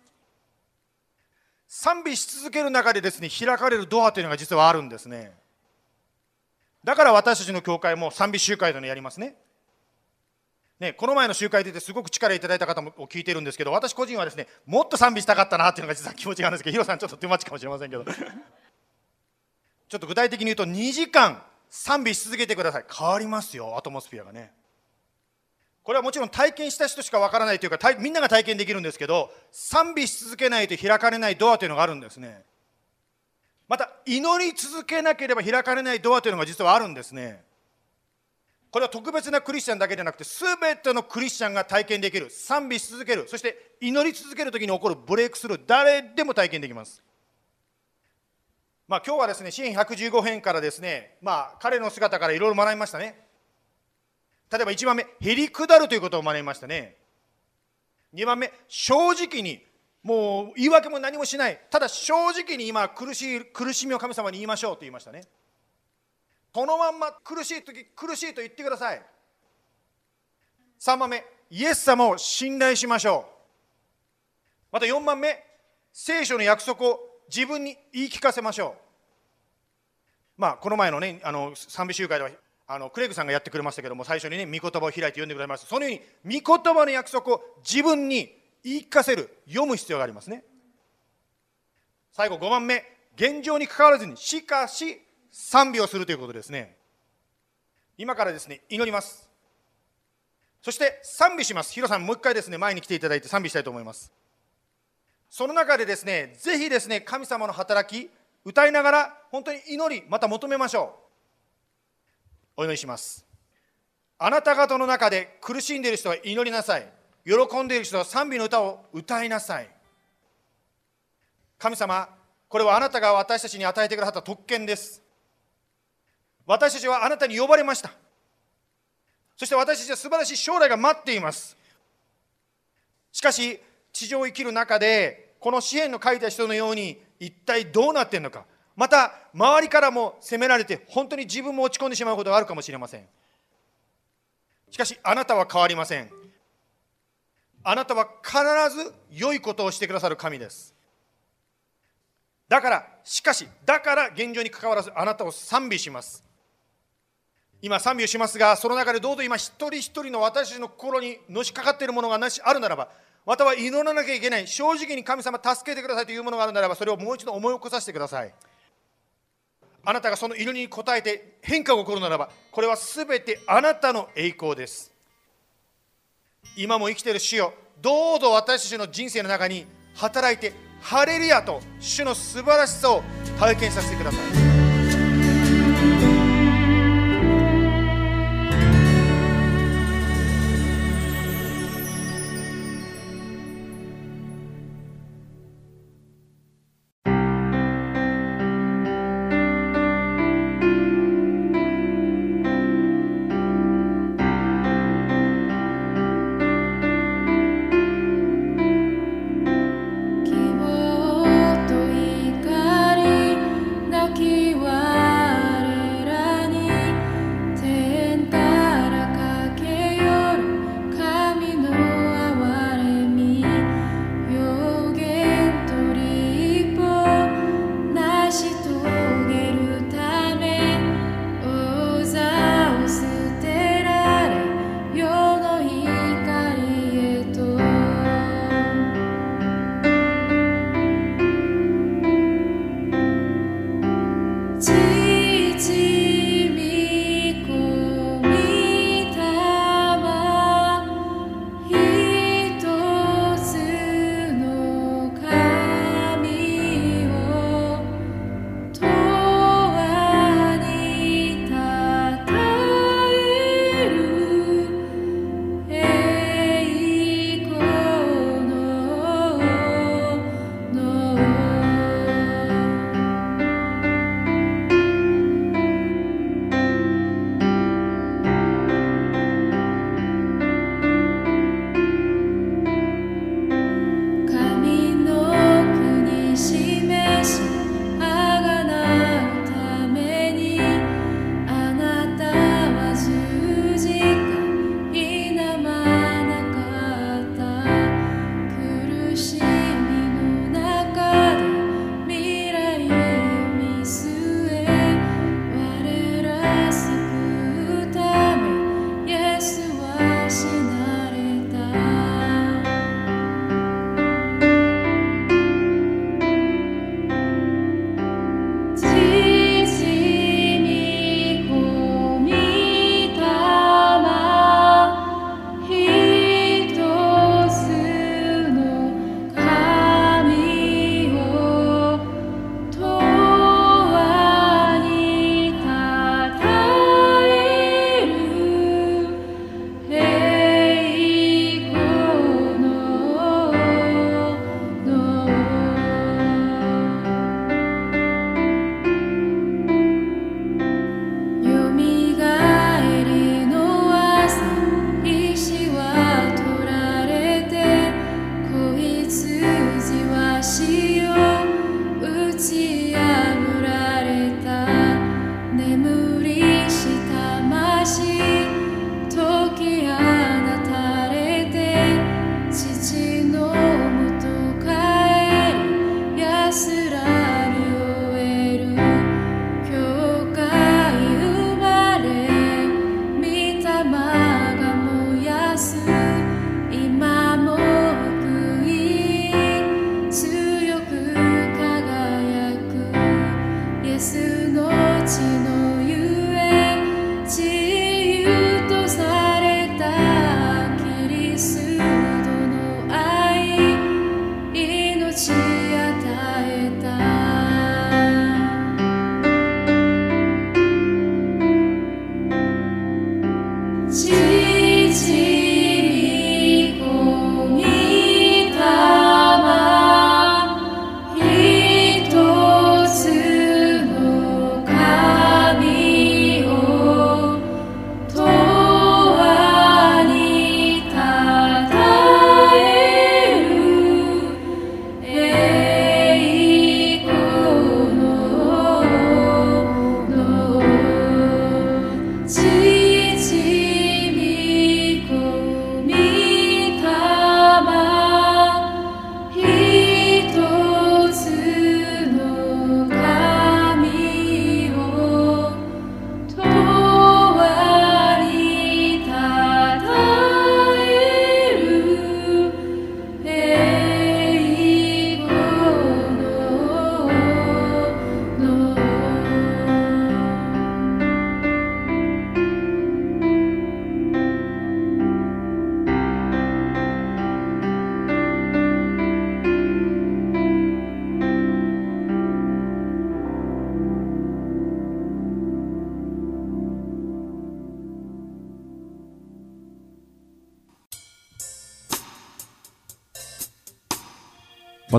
賛美し続ける中でですね開かれるドアというのが実はあるんですね。だから私たちの教会も賛美集会というのをやりますね。ね、この前の集会でてすごく力いただいた方も聞いてるんですけど私個人はですねもっと賛美したかったなっていうのが実は気持ちがあるんですけどヒロさんちょっと手待ちかもしれませんけど。ちょっと具体的に言うと2時間賛美し続けてください。変わりますよアトモスフィアがね。これはもちろん体験した人しかわからないというかみんなが体験できるんですけど賛美し続けないと開かれないドアというのがあるんですね。また祈り続けなければ開かれないドアというのが実はあるんですね。これは特別なクリスチャンだけでなくて全てのクリスチャンが体験できる賛美し続けるそして祈り続ける時に起こるブレイクスルー誰でも体験できます。まあ今日はですね支援115編からですねまあ彼の姿からいろいろ学びましたね。例えば1番目へり下るということを学びましたね。2番目正直にもう言い訳も何もしない。ただ正直に今苦しい苦しみを神様に言いましょうと言いましたね。このまんま苦しい時苦しいと言ってください。3番目イエス様を信頼しましょう。また4番目聖書の約束を自分に言い聞かせましょう。まあこの前のねあの賛美集会ではあのクレイグさんがやってくれましたけども最初にね御言葉を開いて読んでくれました。そのように御言葉の約束を自分に言い聞かせる読む必要がありますね。最後5番目現状にかかわらずにしかし賛美をするということですね。今からですね祈ります。そして賛美します。ヒロさんもう一回ですね前に来ていただいて賛美したいと思います。その中でですねぜひですね神様の働き歌いながら本当に祈りまた求めましょう。お祈りします。あなた方の中で苦しんでいる人は祈りなさい。喜んでいる人は賛美の歌を歌いなさい。神様これはあなたが私たちに与えてくださった特権です。私たちはあなたに呼ばれました。そして私たちは素晴らしい将来が待っています。しかし地上を生きる中でこの支援の書いた人のように一体どうなっているのか。また周りからも責められて本当に自分も落ち込んでしまうことがあるかもしれません。しかしあなたは変わりません。あなたは必ず良いことをしてくださる神です。だからしかしだから現状にかかわらずあなたを賛美します。今賛美をしますがその中でどうぞ今一人一人の私の心にのしかかっているものがなしあるならばまたは祈らなきゃいけない正直に神様助けてくださいというものがあるならばそれをもう一度思い起こさせてください。あなたがその祈りに応えて変化が起こるならばこれは全てあなたの栄光です。今も生きている主よどうぞ私たちの人生の中に働いてハレルヤと主の素晴らしさを体験させてください「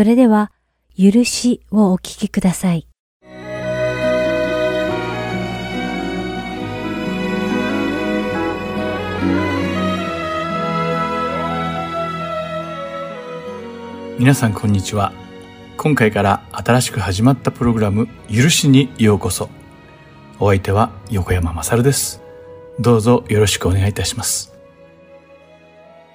それでは、許しをお聞きください。皆さんこんにちは。今回から新しく始まったプログラム「許し」にようこそ。お相手は横山まさるです。どうぞよろしくお願いいたします。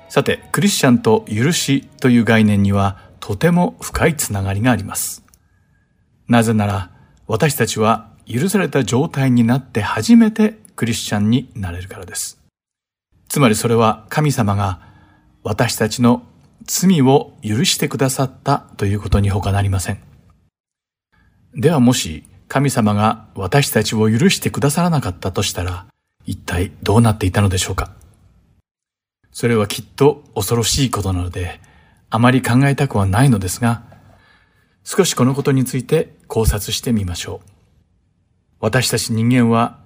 さてクリスチャンと許しという概念にはとても深いつながりがあります。なぜなら私たちは許された状態になって初めてクリスチャンになれるからです。つまりそれは神様が私たちの罪を許してくださったということに他なりません。ではもし神様が私たちを許してくださらなかったとしたら、一体どうなっていたのでしょうか。それはきっと恐ろしいことなので、あまり考えたくはないのですが、少しこのことについて考察してみましょう。私たち人間は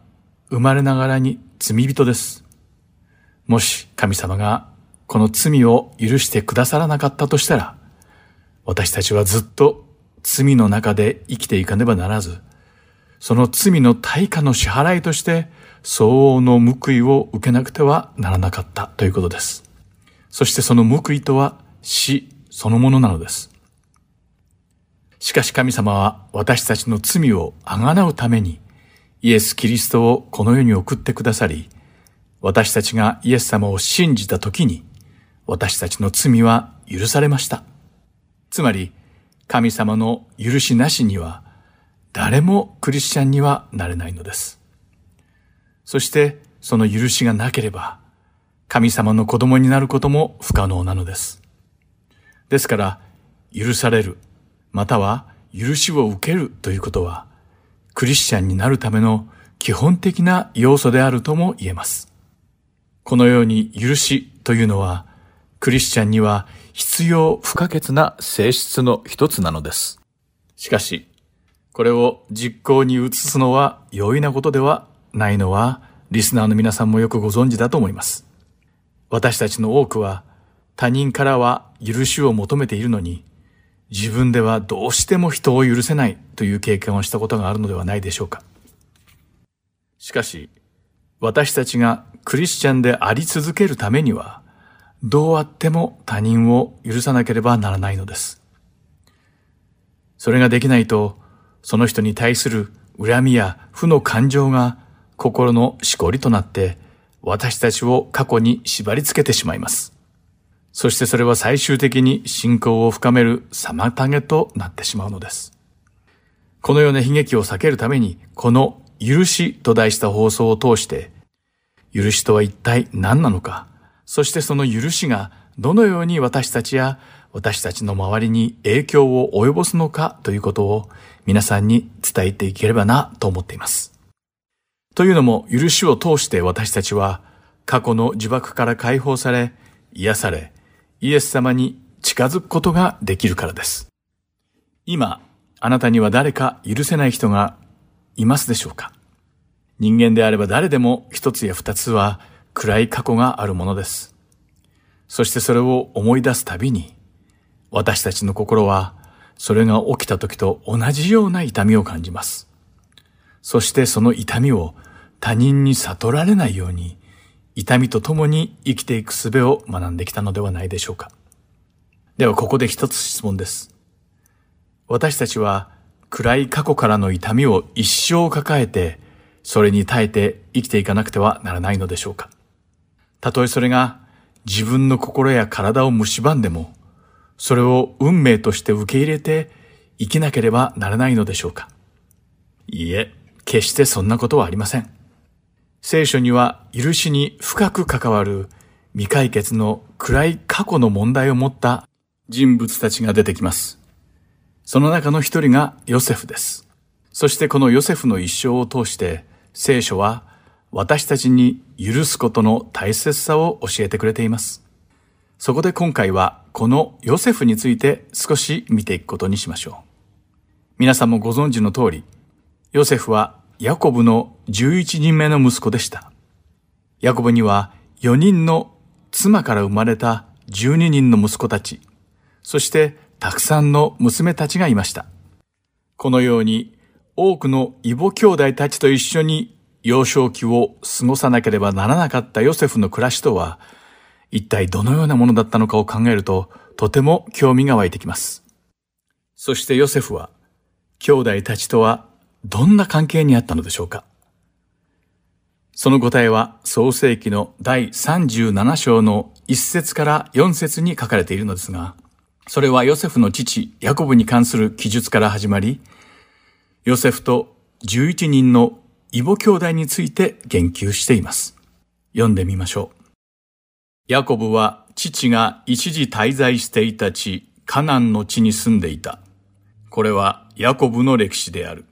生まれながらに罪人です。もし神様がこの罪を許してくださらなかったとしたら、私たちはずっと罪の中で生きていかねばならず、その罪の対価の支払いとして相応の報いを受けなくてはならなかったということです。そしてその報いとは死そのものなのです。しかし神様は私たちの罪をあがなうためにイエス・キリストをこの世に送ってくださり、私たちがイエス様を信じた時に私たちの罪は許されました。つまり、神様の許しなしには、誰もクリスチャンにはなれないのです。そして、その許しがなければ、神様の子供になることも不可能なのです。ですから、許される、または許しを受けるということは、クリスチャンになるための基本的な要素であるとも言えます。このように許しというのは、クリスチャンには必要不可欠な性質の一つなのです。しかし、これを実行に移すのは容易なことではないのは、リスナーの皆さんもよくご存知だと思います。私たちの多くは、他人からは許しを求めているのに、自分ではどうしても人を許せないという経験をしたことがあるのではないでしょうか。しかし、私たちがクリスチャンであり続けるためには、どうあっても他人を許さなければならないのです。それができないと、その人に対する恨みや負の感情が心のしこりとなって、私たちを過去に縛り付けてしまいます。そしてそれは最終的に信仰を深める妨げとなってしまうのです。このような悲劇を避けるために、この許しと題した放送を通して、許しとは一体何なのか、そしてその許しがどのように私たちや私たちの周りに影響を及ぼすのか？ということを皆さんに伝えていければなと思っています。というのも、許しを通して私たちは過去の呪縛から解放され、癒され、イエス様に近づくことができるからです。今、あなたには誰か許せない人がいますでしょうか？人間であれば誰でも一つや二つは暗い過去があるものです。そしてそれを思い出すたびに、私たちの心はそれが起きた時と同じような痛みを感じます。そしてその痛みを他人に悟られないように、痛みと共に生きていく術を学んできたのではないでしょうか。ではここで一つ質問です。私たちは暗い過去からの痛みを一生抱えて、それに耐えて生きていかなくてはならないのでしょうか。たとえそれが自分の心や体を蝕んでも、それを運命として受け入れて生きなければならないのでしょうか。いいえ、決してそんなことはありません。聖書には許しに深く関わる未解決の暗い過去の問題を持った人物たちが出てきます。その中の一人がヨセフです。そしてこのヨセフの一生を通して聖書は私たちに許すことの大切さを教えてくれています。そこで今回はこのヨセフについて少し見ていくことにしましょう。皆さんもご存知の通り、ヨセフはヤコブの11人目の息子でした。ヤコブには4人の妻から生まれた12人の息子たち、そしてたくさんの娘たちがいました。このように多くの異母兄弟たちと一緒に幼少期を過ごさなければならなかったヨセフの暮らしとは、一体どのようなものだったのかを考えると、とても興味が湧いてきます。そしてヨセフは、兄弟たちとはどんな関係にあったのでしょうか？その答えは創世記の第37章の1節から4節に書かれているのですが、それはヨセフの父ヤコブに関する記述から始まり、ヨセフと11人の異母兄弟について言及しています。読んでみましょう。ヤコブは父が一時滞在していた地、カナンの地に住んでいた。これはヤコブの歴史である。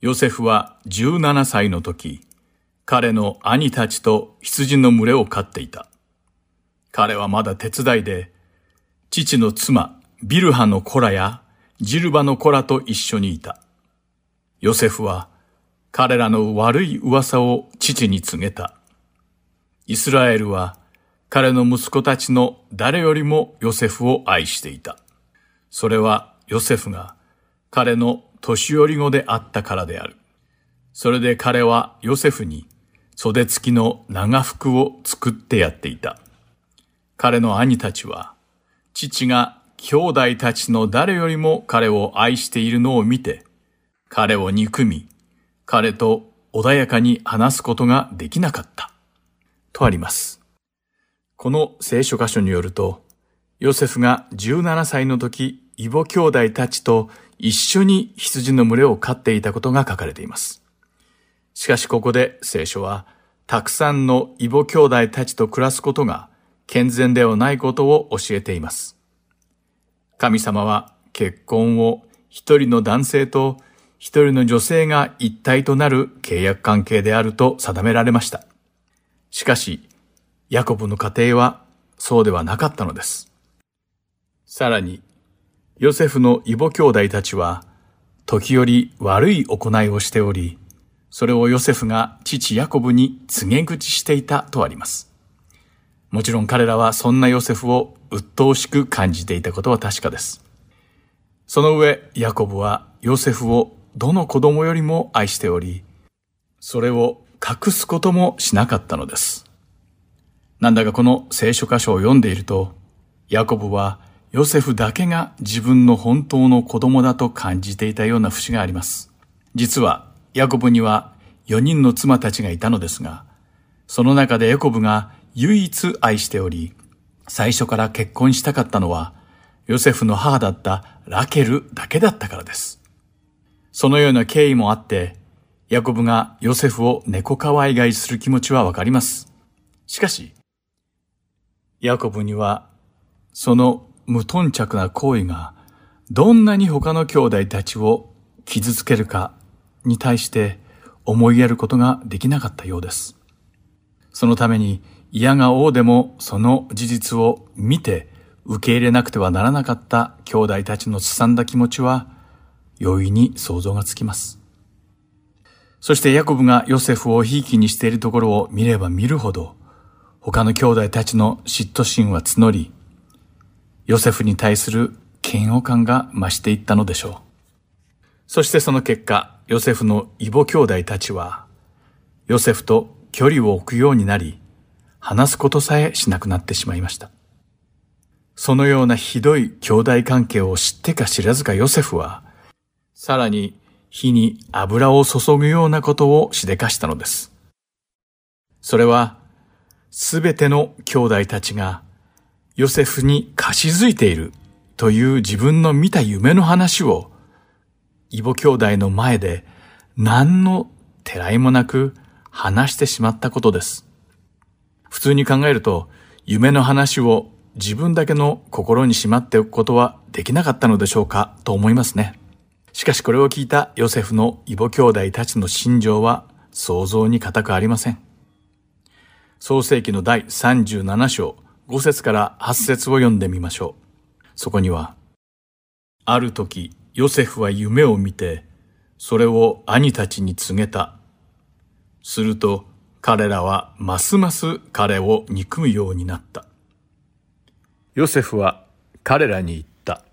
ヨセフは17歳の時、彼の兄たちと羊の群れを飼っていた。彼はまだ手伝いで、父の妻、ビルハの子らやジルバの子らと一緒にいた。ヨセフは彼らの悪い噂を父に告げた。イスラエルは彼の息子たちの誰よりもヨセフを愛していた。それはヨセフが彼の年寄り子であったからである。それで彼はヨセフに袖付きの長服を作ってやっていた。彼の兄たちは、父が兄弟たちの誰よりも彼を愛しているのを見て、彼を憎み、彼と穏やかに話すことができなかった。とあります。この聖書箇所によると、ヨセフが17歳の時、異母兄弟たちと一緒に羊の群れを飼っていたことが書かれています。しかしここで聖書は、たくさんの異母兄弟たちと暮らすことが健全ではないことを教えています。神様は結婚を一人の男性と一人の女性が一体となる契約関係であると定められました。しかし、ヤコブの家庭はそうではなかったのです。さらに、ヨセフの異母兄弟たちは、時折悪い行いをしており、それをヨセフが父ヤコブに告げ口していたとあります。もちろん彼らはそんなヨセフを鬱陶しく感じていたことは確かです。その上、ヤコブはヨセフをどの子供よりも愛しており、それを隠すこともしなかったのです。なんだかこの聖書箇所を読んでいると、ヤコブはヨセフだけが自分の本当の子供だと感じていたような節があります。実は、ヤコブには4人の妻たちがいたのですが、その中でヤコブが唯一愛しており、最初から結婚したかったのは、ヨセフの母だったラケルだけだったからです。そのような経緯もあって、ヤコブがヨセフを猫可愛がいする気持ちはわかります。しかし、ヤコブには、その無頓着な行為が、どんなに他の兄弟たちを傷つけるかに対して思いやることができなかったようです。そのために、嫌が王でもその事実を見て受け入れなくてはならなかった兄弟たちのすさんだ気持ちは、容易に想像がつきます。そしてヤコブがヨセフをひいきにしているところを見れば見るほど、他の兄弟たちの嫉妬心は募り、ヨセフに対する嫌悪感が増していったのでしょう。そしてその結果、ヨセフの異母兄弟たちは、ヨセフと距離を置くようになり、話すことさえしなくなってしまいました。そのようなひどい兄弟関係を知ってか知らずかヨセフは、さらに火に油を注ぐようなことをしでかしたのです。それは、すべての兄弟たちがヨセフに貸し付いているという自分の見た夢の話を、異母兄弟の前で何のてらいもなく話してしまったことです。普通に考えると、夢の話を自分だけの心にしまっておくことはできなかったのでしょうかと思いますね。しかしこれを聞いたヨセフの異母兄弟たちの心情は想像に難くありません。創世記の第37章5節から8節を読んでみましょう。そこには、ある時、ヨセフは夢を見て、それを兄たちに告げた。すると、彼らはますます彼を憎むようになった。ヨセフは彼らに言った。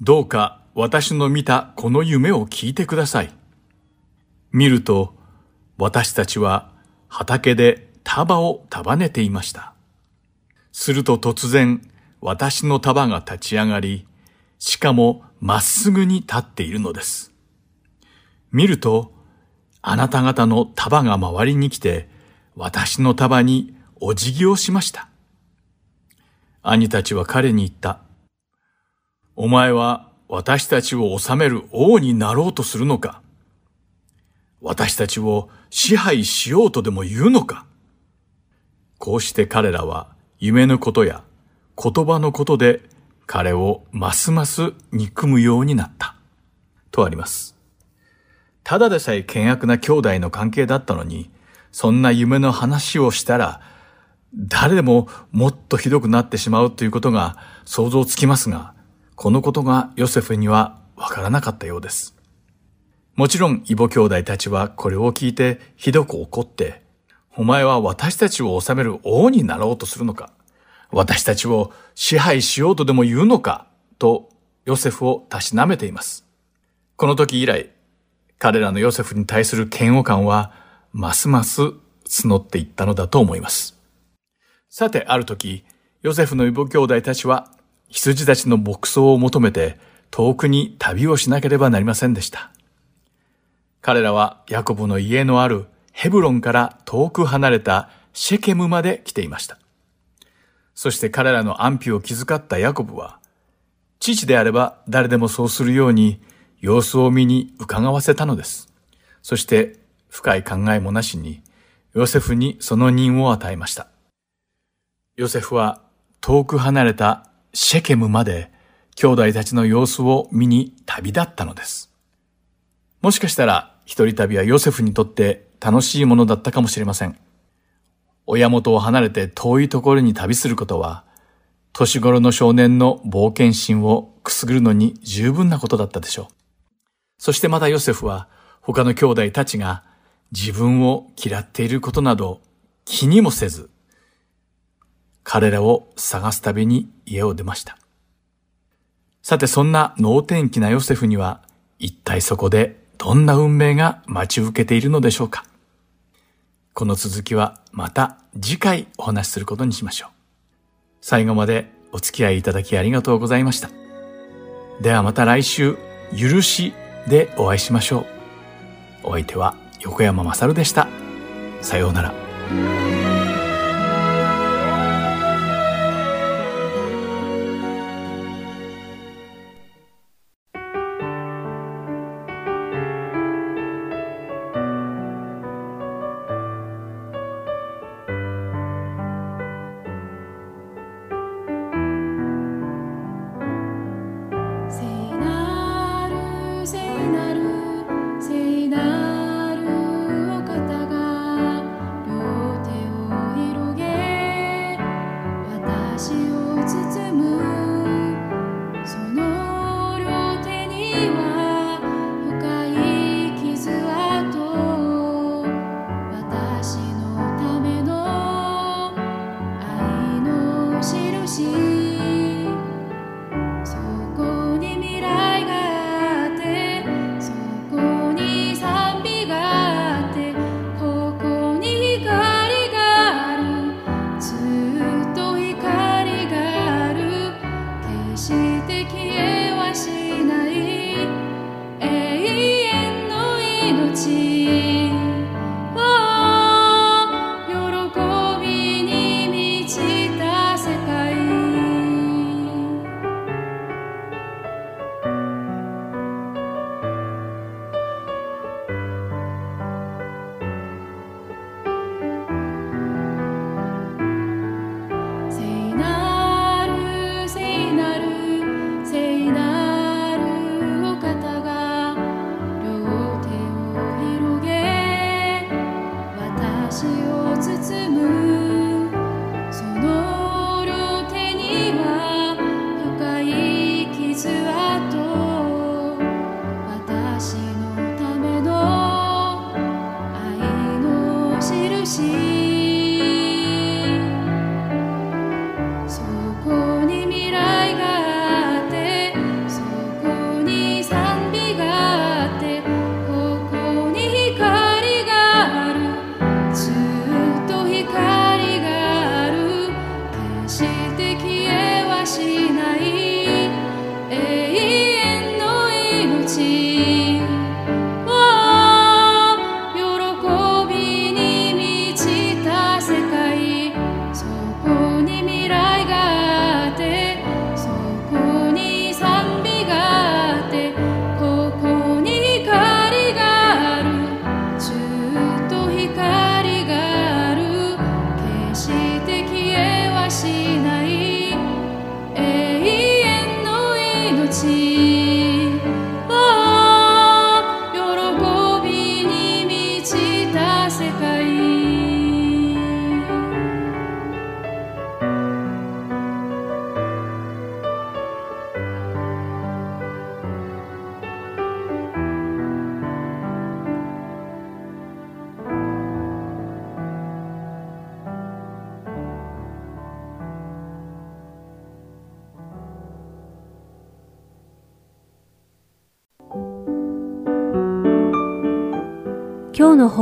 どうか私の見たこの夢を聞いてください。見ると、私たちは畑で束を束ねていました。すると突然、私の束が立ち上がり、しかもまっすぐに立っているのです。見ると、あなた方の束が周りに来て、私の束にお辞儀をしました。兄たちは彼に言った。お前は私たちを治める王になろうとするのか私たちを支配しようとでも言うのかこうして彼らは夢のことや言葉のことで彼をますます憎むようになった。とあります。ただでさえ険悪な兄弟の関係だったのに、そんな夢の話をしたら、誰でももっとひどくなってしまうということが想像つきますが、このことがヨセフにはわからなかったようです。もちろん、異母兄弟たちはこれを聞いてひどく怒って、お前は私たちを治める王になろうとするのか？私たちを支配しようとでも言うのか？とヨセフをたしなめています。この時以来、彼らのヨセフに対する嫌悪感はますます募っていったのだと思います。さて、ある時、ヨセフの異母兄弟たちは羊たちの牧草を求めて遠くに旅をしなければなりませんでした。彼らはヤコブの家のあるヘブロンから遠く離れたシェケムまで来ていました。そして彼らの安否を気遣ったヤコブは、父であれば誰でもそうするように様子を見に伺わせたのです。そして深い考えもなしにヨセフにその任を与えました。ヨセフは遠く離れたシェケムまで兄弟たちの様子を見に旅立ったのです。もしかしたら一人旅はヨセフにとって楽しいものだったかもしれません。親元を離れて遠いところに旅することは、年頃の少年の冒険心をくすぐるのに十分なことだったでしょう。そしてまたヨセフは他の兄弟たちが自分を嫌っていることなど気にもせず、彼らを探すたびに家を出ました。さてそんな能天気なヨセフには一体そこでどんな運命が待ち受けているのでしょうかこの続きはまた次回お話しすることにしましょう。最後までお付き合いいただきありがとうございました。ではまた来週、許しでお会いしましょう。お相手は横山まさるでした。さようなら。